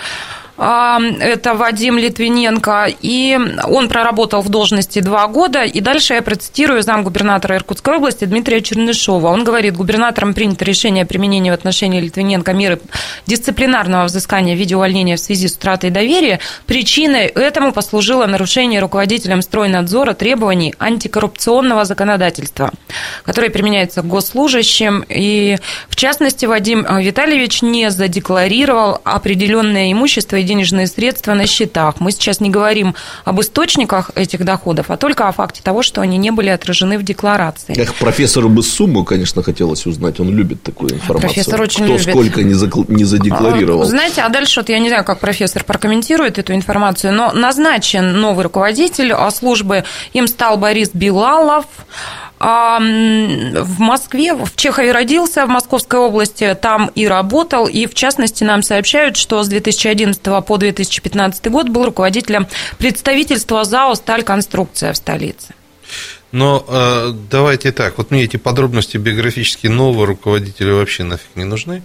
это Вадим Литвиненко, и он проработал в должности два года, и дальше я процитирую замгубернатора Иркутской области Дмитрия Чернышова. Он говорит, губернатором принято решение о применении в отношении Литвиненко меры дисциплинарного взыскания в виде увольнения в связи с утратой доверия. Причиной этому послужило нарушение руководителем стройнадзора требований антикоррупционного законодательства, которое применяется к госслужащим, и в частности Вадим Витальевич не задекларировал определенное имущество денежные средства на счетах. Мы сейчас не говорим об источниках этих доходов, а только о факте того, что они не были отражены в декларации. Эх, профессору бы сумму, конечно, хотелось узнать. Он любит такую информацию. Профессор очень Кто любит. сколько не, закл... не задекларировал. А, знаете, а дальше вот я не знаю, как профессор прокомментирует эту информацию, но назначен новый руководитель а службы. Им стал Борис Билалов в Москве, в Чехове родился, в Московской области, там и работал, и в частности нам сообщают, что с 2011 по 2015 год был руководителем представительства ЗАО «Сталь-конструкция» в столице. Но э, давайте так, вот мне эти подробности биографические нового руководителя вообще нафиг не нужны.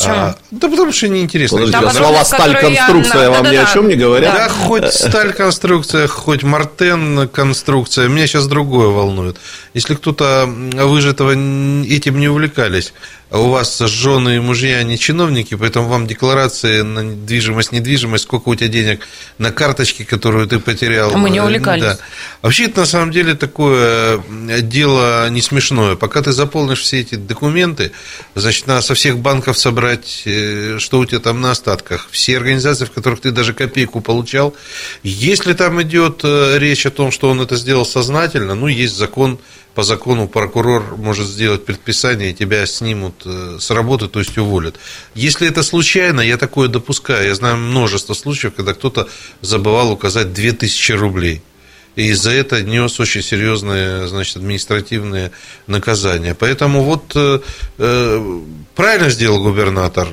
Почему? А, да потому что неинтересно. Подождите, а слова сталь-конструкция я... вам да, ни да, о чем не говорят? Да, хоть сталь-конструкция, хоть мартен-конструкция, меня сейчас другое волнует. Если кто-то, вы же этого, этим не увлекались, а у вас жены и мужья не чиновники, поэтому вам декларации на недвижимость, недвижимость, сколько у тебя денег на карточке, которую ты потерял. А мы не увлекались. Да. Вообще, это на самом деле такое дело не смешное. Пока ты заполнишь все эти документы, значит, надо со всех банков собрать собрать, э, что у тебя там на остатках, все организации, в которых ты даже копейку получал. Если там идет э, речь о том, что он это сделал сознательно, ну, есть закон, по закону прокурор может сделать предписание, и тебя снимут с работы, то есть уволят. Если это случайно, я такое допускаю. Я знаю множество случаев, когда кто-то забывал указать 2000 рублей и за это нес очень серьезные значит, административные наказания. Поэтому вот э, э правильно сделал губернатор,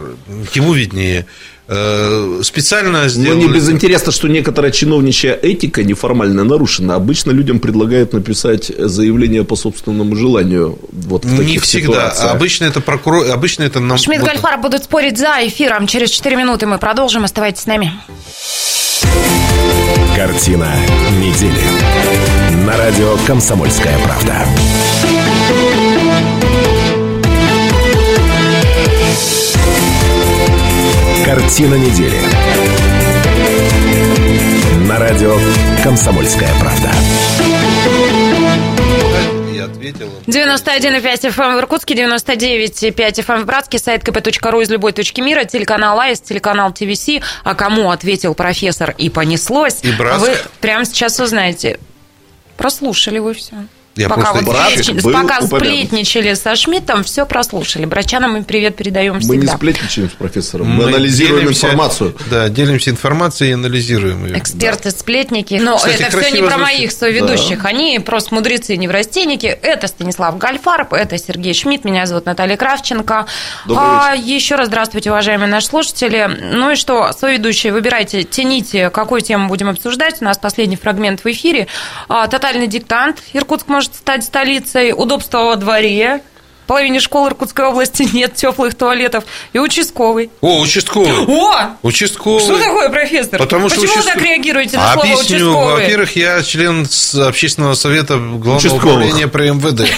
ему виднее. Э, специально сделали... Но не безинтересно, что некоторая чиновничья этика неформально нарушена. Обычно людям предлагают написать заявление по собственному желанию. Вот в не всегда. Ситуациях. Обычно это прокурор, обычно это нам... Шмидт вот... Гольфар будут спорить за эфиром. Через 4 минуты мы продолжим. Оставайтесь с нами. Картина недели. На радио «Комсомольская правда». Картина недели. На радио «Комсомольская правда» ответил. 91,5 FM эм в Иркутске, 99,5 FM эм в Братске, сайт kp.ru из любой точки мира, телеканал АИС, телеканал ТВС. А кому ответил профессор и понеслось, и вы прямо сейчас узнаете. Прослушали вы все. Я пока вот сплетни... пока сплетничали со Шмидтом, все прослушали. Брачанам мы привет передаем всегда. Мы не сплетничаем с профессором, мы, мы анализируем делимся, информацию. Да, делимся информацией и анализируем ее. Эксперты, да. сплетники. Но Кстати, это все не про моих соведущих. Да. Они просто мудрецы и неврастенники. Это Станислав Гальфарб, это Сергей Шмидт, меня зовут Наталья Кравченко. А, еще раз здравствуйте, уважаемые наши слушатели. Ну и что, соведущие, выбирайте, тяните, какую тему будем обсуждать. У нас последний фрагмент в эфире. А, тотальный диктант. Иркутск может может стать столицей, удобства во дворе, в половине школ Иркутской области нет теплых туалетов. И участковый. О, участковый. О! Участковый. Что такое, профессор? Потому Почему что участковый... вы так реагируете на Объясню. слово участковый? Во-первых, я член общественного совета Главного управления при МВД.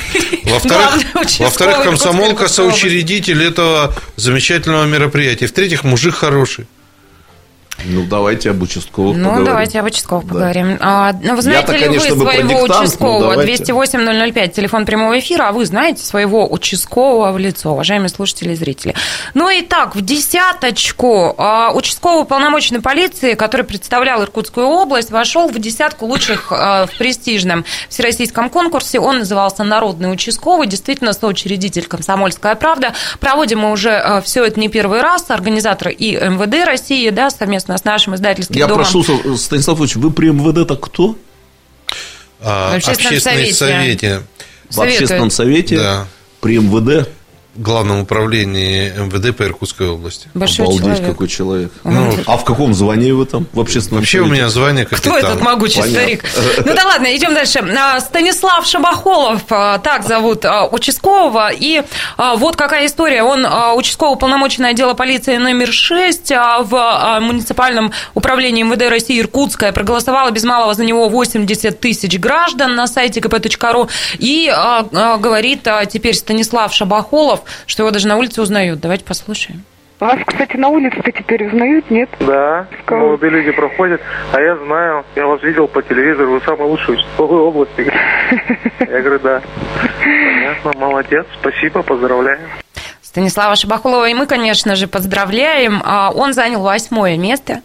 Во-вторых, во-вторых, комсомолка соучредитель этого замечательного мероприятия. В-третьих, мужик хороший. Ну, давайте об участковых ну, поговорим. Ну, давайте об участковых да. поговорим. А, ну, вы знаете ли конечно, вы своего диктант, участкового? 208-005, телефон прямого эфира, а вы знаете своего участкового в лицо, уважаемые слушатели и зрители. Ну и так, в десяточку а, участковый полномочный полиции, который представлял Иркутскую область, вошел в десятку лучших а, в престижном всероссийском конкурсе. Он назывался «Народный участковый», действительно соучредитель «Комсомольская правда». Проводим мы уже а, все это не первый раз, организаторы и МВД России, да, совместно совместно с нашим издательским Я домом. Я прошу, Станислав Ильич, вы при МВД-то кто? А, в общественном совете. совете. В общественном совете да. при МВД Главном управлении МВД по Иркутской области. Большой Обалдеть, человек. какой человек. Ну, а в каком звании вы там? В общественном Вообще совете? у меня звание капитан. Кто этот могучий Понятно. старик? Ну да ладно, идем дальше. А, Станислав Шабахолов, а, так зовут а, участкового. И вот какая история. Он участковый полномоченное отдела полиции номер 6 в муниципальном управлении МВД России Иркутская. Проголосовало без малого за него 80 тысяч граждан на сайте kp.ru. И говорит теперь Станислав Шабахолов, что его даже на улице узнают. Давайте послушаем. Вас, кстати, на улице-то теперь узнают, нет? Да, молодые люди проходят, а я знаю, я вас видел по телевизору, вы самый лучший в области. Я говорю, да. Понятно, молодец, спасибо, поздравляю. Станислава Шабахулова и мы, конечно же, поздравляем. А, он занял восьмое место.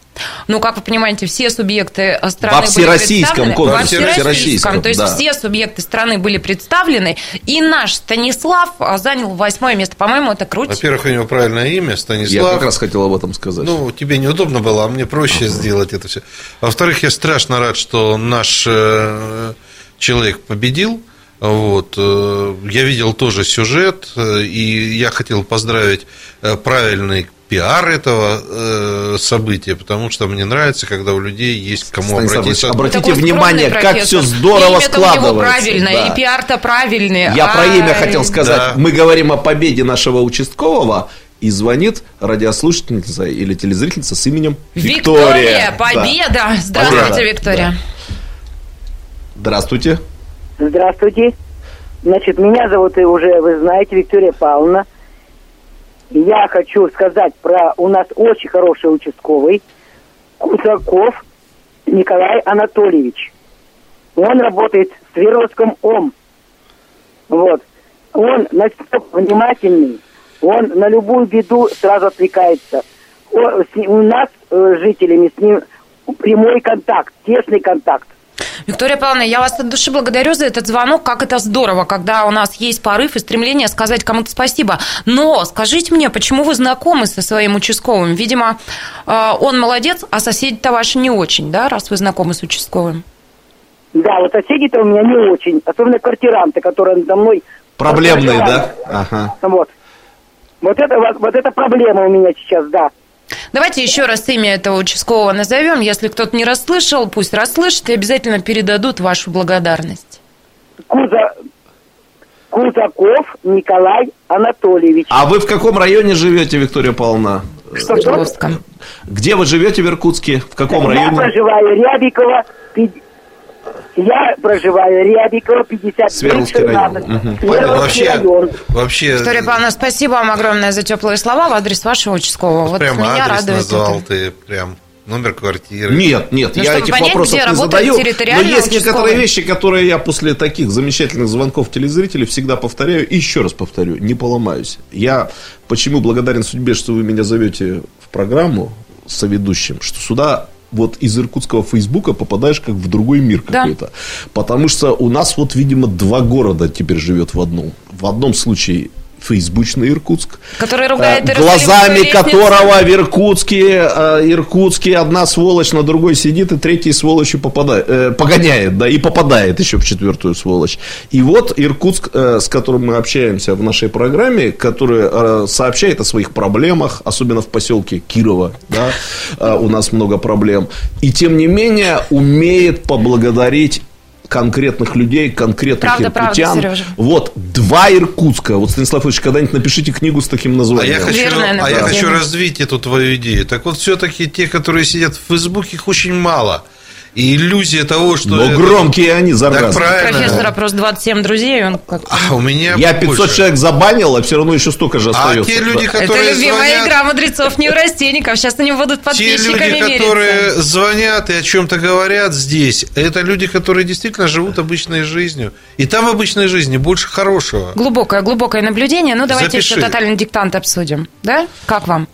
Ну, как вы понимаете, все субъекты страны Во всероссийском были конкурсе. Во всероссийском. То есть да. все субъекты страны были представлены. И наш Станислав а, занял восьмое место. По-моему, это круто. Во-первых, у него правильное имя Станислав. Я как раз хотел об этом сказать. Ну, тебе неудобно было, а мне проще uh-huh. сделать это все. Во-вторых, я страшно рад, что наш э, человек победил. Вот. Э, я видел тоже сюжет, э, и я хотел поздравить э, правильный пиар этого события, потому что мне нравится, когда у людей есть к кому Станислав, обратиться. Обратите внимание, как все здорово и складывается. правильное, да. и пиар-то правильный. Я а... про имя хотел сказать. Да. Мы говорим о победе нашего участкового, и звонит радиослушательница или телезрительница с именем Виктория. Виктория, победа! Да. Здравствуйте, победа. Виктория. Да. Здравствуйте. Здравствуйте. Значит, меня зовут, и уже вы знаете, Виктория Павловна. Я хочу сказать про у нас очень хороший участковый Кусаков Николай Анатольевич. Он работает в Свердловском ОМ. Вот. Он настолько внимательный, Он на любую беду сразу отвлекается. У нас, э, жителями, с ним прямой контакт, тесный контакт. Виктория Павловна, я вас от души благодарю за этот звонок. Как это здорово, когда у нас есть порыв и стремление сказать кому-то спасибо. Но скажите мне, почему вы знакомы со своим участковым? Видимо, э, он молодец, а соседи-то ваши не очень, да, раз вы знакомы с участковым? Да, вот соседи-то у меня не очень. Особенно квартиранты, которые надо мной... Проблемные, да? Ага. Вот. Вот это, вот, вот это проблема у меня сейчас, да. Давайте еще раз имя этого участкового назовем. Если кто-то не расслышал, пусть расслышит и обязательно передадут вашу благодарность. Куза... Кузаков Николай Анатольевич. А вы в каком районе живете, Виктория Павловна? Что, что? Где вы живете в Иркутске? В каком Я районе? Я проживаю Рябикова, я проживаю Рябикова, 59 район. Угу. Вообще, район. вообще... Виктория Павловна, спасибо вам огромное за теплые слова в адрес вашего участкового. Вот прям меня адрес радует назвал это. ты, прям номер квартиры. Нет, нет, ну, я этих понять, вопросов не задаю. Но есть участковый. некоторые вещи, которые я после таких замечательных звонков телезрителей всегда повторяю. И еще раз повторю, не поломаюсь. Я почему благодарен судьбе, что вы меня зовете в программу соведущим, что сюда вот из иркутского фейсбука попадаешь как в другой мир какой-то. Да. Потому что у нас вот, видимо, два города теперь живет в одном. В одном случае фейсбучный Иркутск, который ругает э, глазами которого в Иркутске, э, Иркутске одна сволочь на другой сидит и третьей сволочью попадает, э, погоняет, да, и попадает еще в четвертую сволочь. И вот Иркутск, с которым мы общаемся в нашей программе, который сообщает о своих проблемах, особенно в поселке Кирова, да, у нас много проблем, и тем не менее умеет поблагодарить конкретных людей, конкретных правда, иркутян. Правда, вот, два Иркутска. Вот, Станислав Ильич, когда-нибудь напишите книгу с таким названием. А я хочу, Верное, а я хочу развить эту твою идею. Так вот, все-таки те, которые сидят в Фейсбуке, их очень мало. И иллюзия того, что... Но это... громкие они, заразы. Так правильно. Профессора просто 27 друзей, он как А у меня Я 500 больше. человек забанил, а все равно еще столько же остается. А те люди, которые Это любимая звонят... игра мудрецов неврастенников. Сейчас они будут подписчиками Те люди, которые звонят и о чем-то говорят здесь, это люди, которые действительно живут обычной жизнью. И там в обычной жизни больше хорошего. Глубокое, глубокое наблюдение. Ну, давайте Запиши. еще тотальный диктант обсудим. Да? Как вам?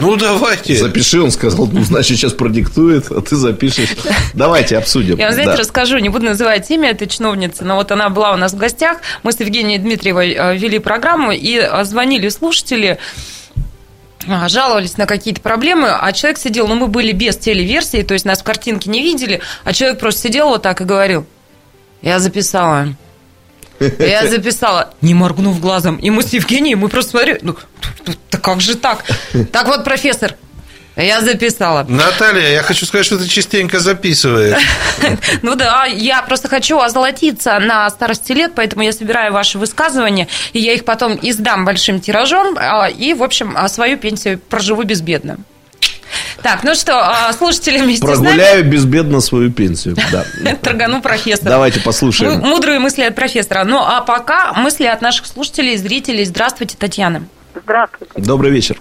Ну, давайте. Запиши, он сказал, ну, значит, сейчас продиктует, а ты запишешь. Давайте обсудим. Я вам, знаете, да. расскажу, не буду называть имя этой чиновницы, но вот она была у нас в гостях, мы с Евгенией Дмитриевой э, вели программу, и звонили слушатели, э, жаловались на какие-то проблемы, а человек сидел, ну, мы были без телеверсии, то есть нас в картинке не видели, а человек просто сидел вот так и говорил, я записала. Я записала, не моргнув глазом. И мы с Евгением, мы просто смотрели, ну, да как же так? Так вот, профессор, я записала. Наталья, я хочу сказать, что ты частенько записываешь. Ну да, я просто хочу озолотиться на старости лет, поэтому я собираю ваши высказывания, и я их потом издам большим тиражом, а, и, в общем, а свою пенсию проживу безбедно. Так, ну что, а, слушатели вместе Прогуляю безбедно свою пенсию. Да. Торгану профессора. Давайте послушаем. Мудрые мысли от профессора. Ну, а пока мысли от наших слушателей и зрителей. Здравствуйте, Татьяна. Здравствуйте. Добрый вечер.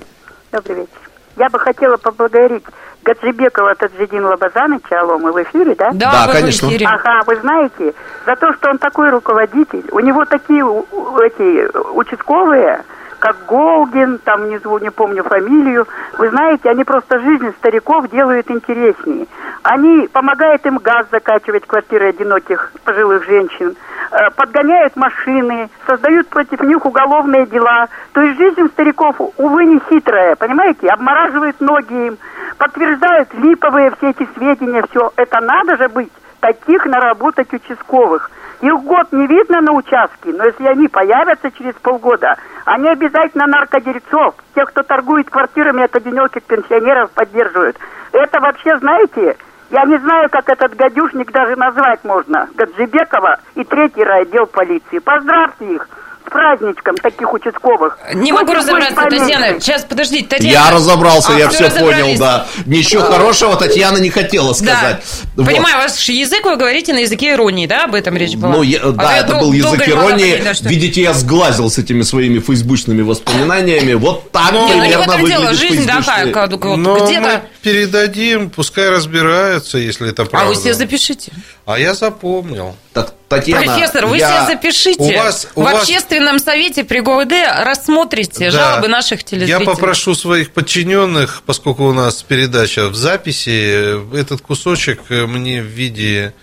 Добрый вечер. Я бы хотела поблагодарить Гаджибекова Таджидин Лабазановича, алло, мы в эфире, да? Да, да конечно. В эфире. Ага, вы знаете, за то, что он такой руководитель, у него такие эти участковые, как Голдин, там внизу не помню фамилию. Вы знаете, они просто жизнь стариков делают интереснее. Они помогают им газ закачивать квартиры одиноких пожилых женщин, э, подгоняют машины, создают против них уголовные дела. То есть жизнь стариков, увы, не хитрая, понимаете, обмораживают ноги им, подтверждают липовые все эти сведения, все. Это надо же быть таких наработать участковых. Их год не видно на участке, но если они появятся через полгода, они обязательно наркодельцов, тех, кто торгует квартирами от одиноких пенсионеров, поддерживают. Это вообще, знаете, я не знаю, как этот гадюшник даже назвать можно. Гаджибекова и третий райотдел полиции. Поздравьте их праздничком таких участковых. Не могу разобраться, Татьяна. Сейчас, подождите, Татьяна. Я разобрался, а, я все понял, да. Ничего хорошего Татьяна не хотела сказать. Да. Вот. Понимаю, ваш язык, вы говорите на языке иронии, да, об этом речь была? Ну, я, а да, это был язык иронии. Говорить, да, что... Видите, я сглазил с этими своими фейсбучными воспоминаниями. Вот так ну, примерно ну, выглядит Жизнь такая, вот, где-то... передадим, пускай разбираются, если это правда. А вы себе запишите. А я запомнил. Так Татьяна, Профессор, вы я... себе запишите. У вас, у в вас... общественном совете при ГУВД рассмотрите да. жалобы наших телезрителей. Я попрошу своих подчиненных, поскольку у нас передача в записи, этот кусочек мне в виде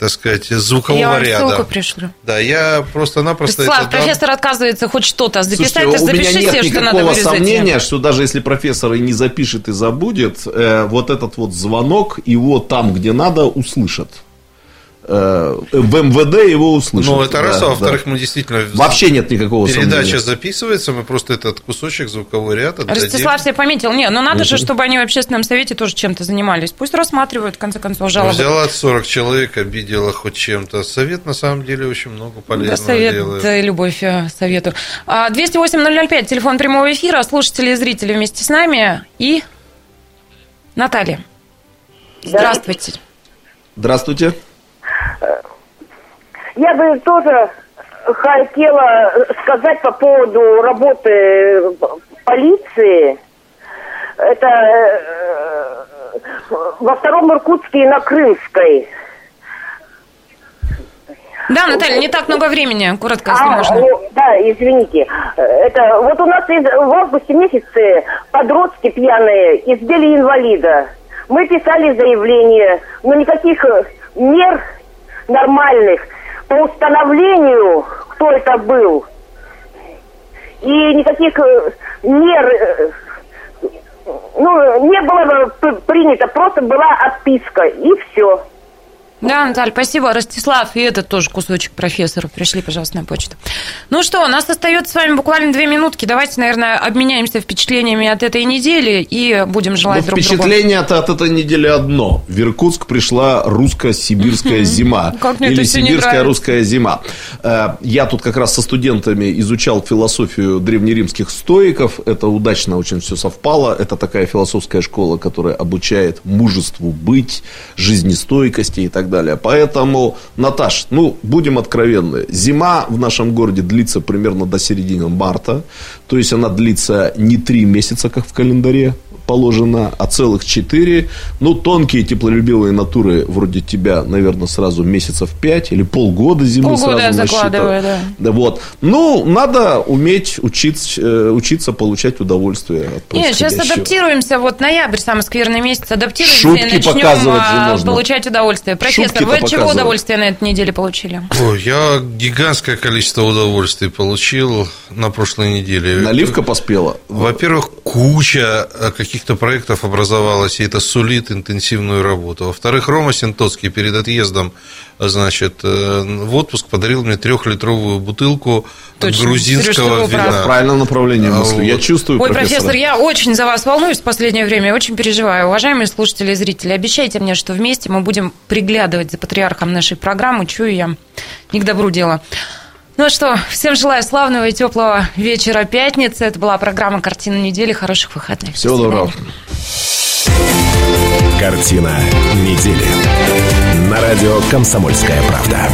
так сказать, звукового я вам ряда. ссылку пришлю. Да, я просто-напросто... Слав, профессор отказывается хоть что-то записать, Слушайте, у меня нет никакого сомнения, что даже если профессор и не запишет, и забудет, э, вот этот вот звонок его там, где надо, услышат. Э, в МВД его услышат. Ну, это раз, а во-вторых, да. мы действительно... Вообще нет никакого Передача сомнения. записывается, мы просто этот кусочек звуковой ряд отдадим. Ростислав себе пометил. Не, ну надо угу. же, чтобы они в общественном совете тоже чем-то занимались. Пусть рассматривают, в конце концов, жалобы. Взяла 40 человек, обидела хоть чем-то. Совет, на самом деле, очень много полезного да, совет, делает. Да, любовь э, совету. 208-005, телефон прямого эфира. Слушатели и зрители вместе с нами. И Наталья. Здравствуйте. Здравствуйте. Я бы тоже хотела сказать по поводу работы полиции. Это э, во втором Иркутске и на Крымской. Да, Наталья, не так много времени, коротко, если а, можно. Ну, да, извините. Это вот у нас в августе месяце подростки пьяные избили инвалида. Мы писали заявление, но никаких мер нормальных по установлению, кто это был. И никаких э, мер э, ну, не было принято, просто была отписка, и все. Да, Наталья, спасибо. Ростислав, и этот тоже кусочек профессору пришли, пожалуйста, на почту. Ну что, у нас остается с вами буквально две минутки. Давайте, наверное, обменяемся впечатлениями от этой недели и будем желать ну, друг впечатление другу. от этой недели одно. В Иркутск пришла русско-сибирская зима. Или сибирская русская зима. Э, я тут как раз со студентами изучал философию древнеримских стоиков. Это удачно очень все совпало. Это такая философская школа, которая обучает мужеству быть, жизнестойкости и так так далее. Поэтому, Наташ, ну, будем откровенны. Зима в нашем городе длится примерно до середины марта. То есть, она длится не три месяца, как в календаре, положено, а целых четыре. Ну, тонкие теплолюбивые натуры вроде тебя, наверное, сразу месяцев пять или полгода зимы полгода сразу я закладываю, да. да. Вот. Ну, надо уметь учиться, э, учиться получать удовольствие от Нет, сейчас адаптируемся. Вот ноябрь, самый скверный месяц, адаптируемся Шутки и начнем а, получать удовольствие. Профессор, вы от чего удовольствие на этой неделе получили? Ой, я гигантское количество удовольствий получил на прошлой неделе. Наливка поспела? Во-первых, куча каких каких-то проектов образовалось, и это сулит интенсивную работу. Во-вторых, Рома Синтоцкий перед отъездом значит, э, в отпуск подарил мне трехлитровую бутылку Точно. грузинского вина. В правильном направлении мысли. Вот. Я чувствую, Ой, профессор. профессор, я очень за вас волнуюсь в последнее время, очень переживаю. Уважаемые слушатели и зрители, обещайте мне, что вместе мы будем приглядывать за патриархом нашей программы. Чую я, не к добру дело. Ну что, всем желаю славного и теплого вечера пятницы. Это была программа «Картина недели». Хороших выходных. Всего доброго. Картина недели. На радио «Комсомольская правда».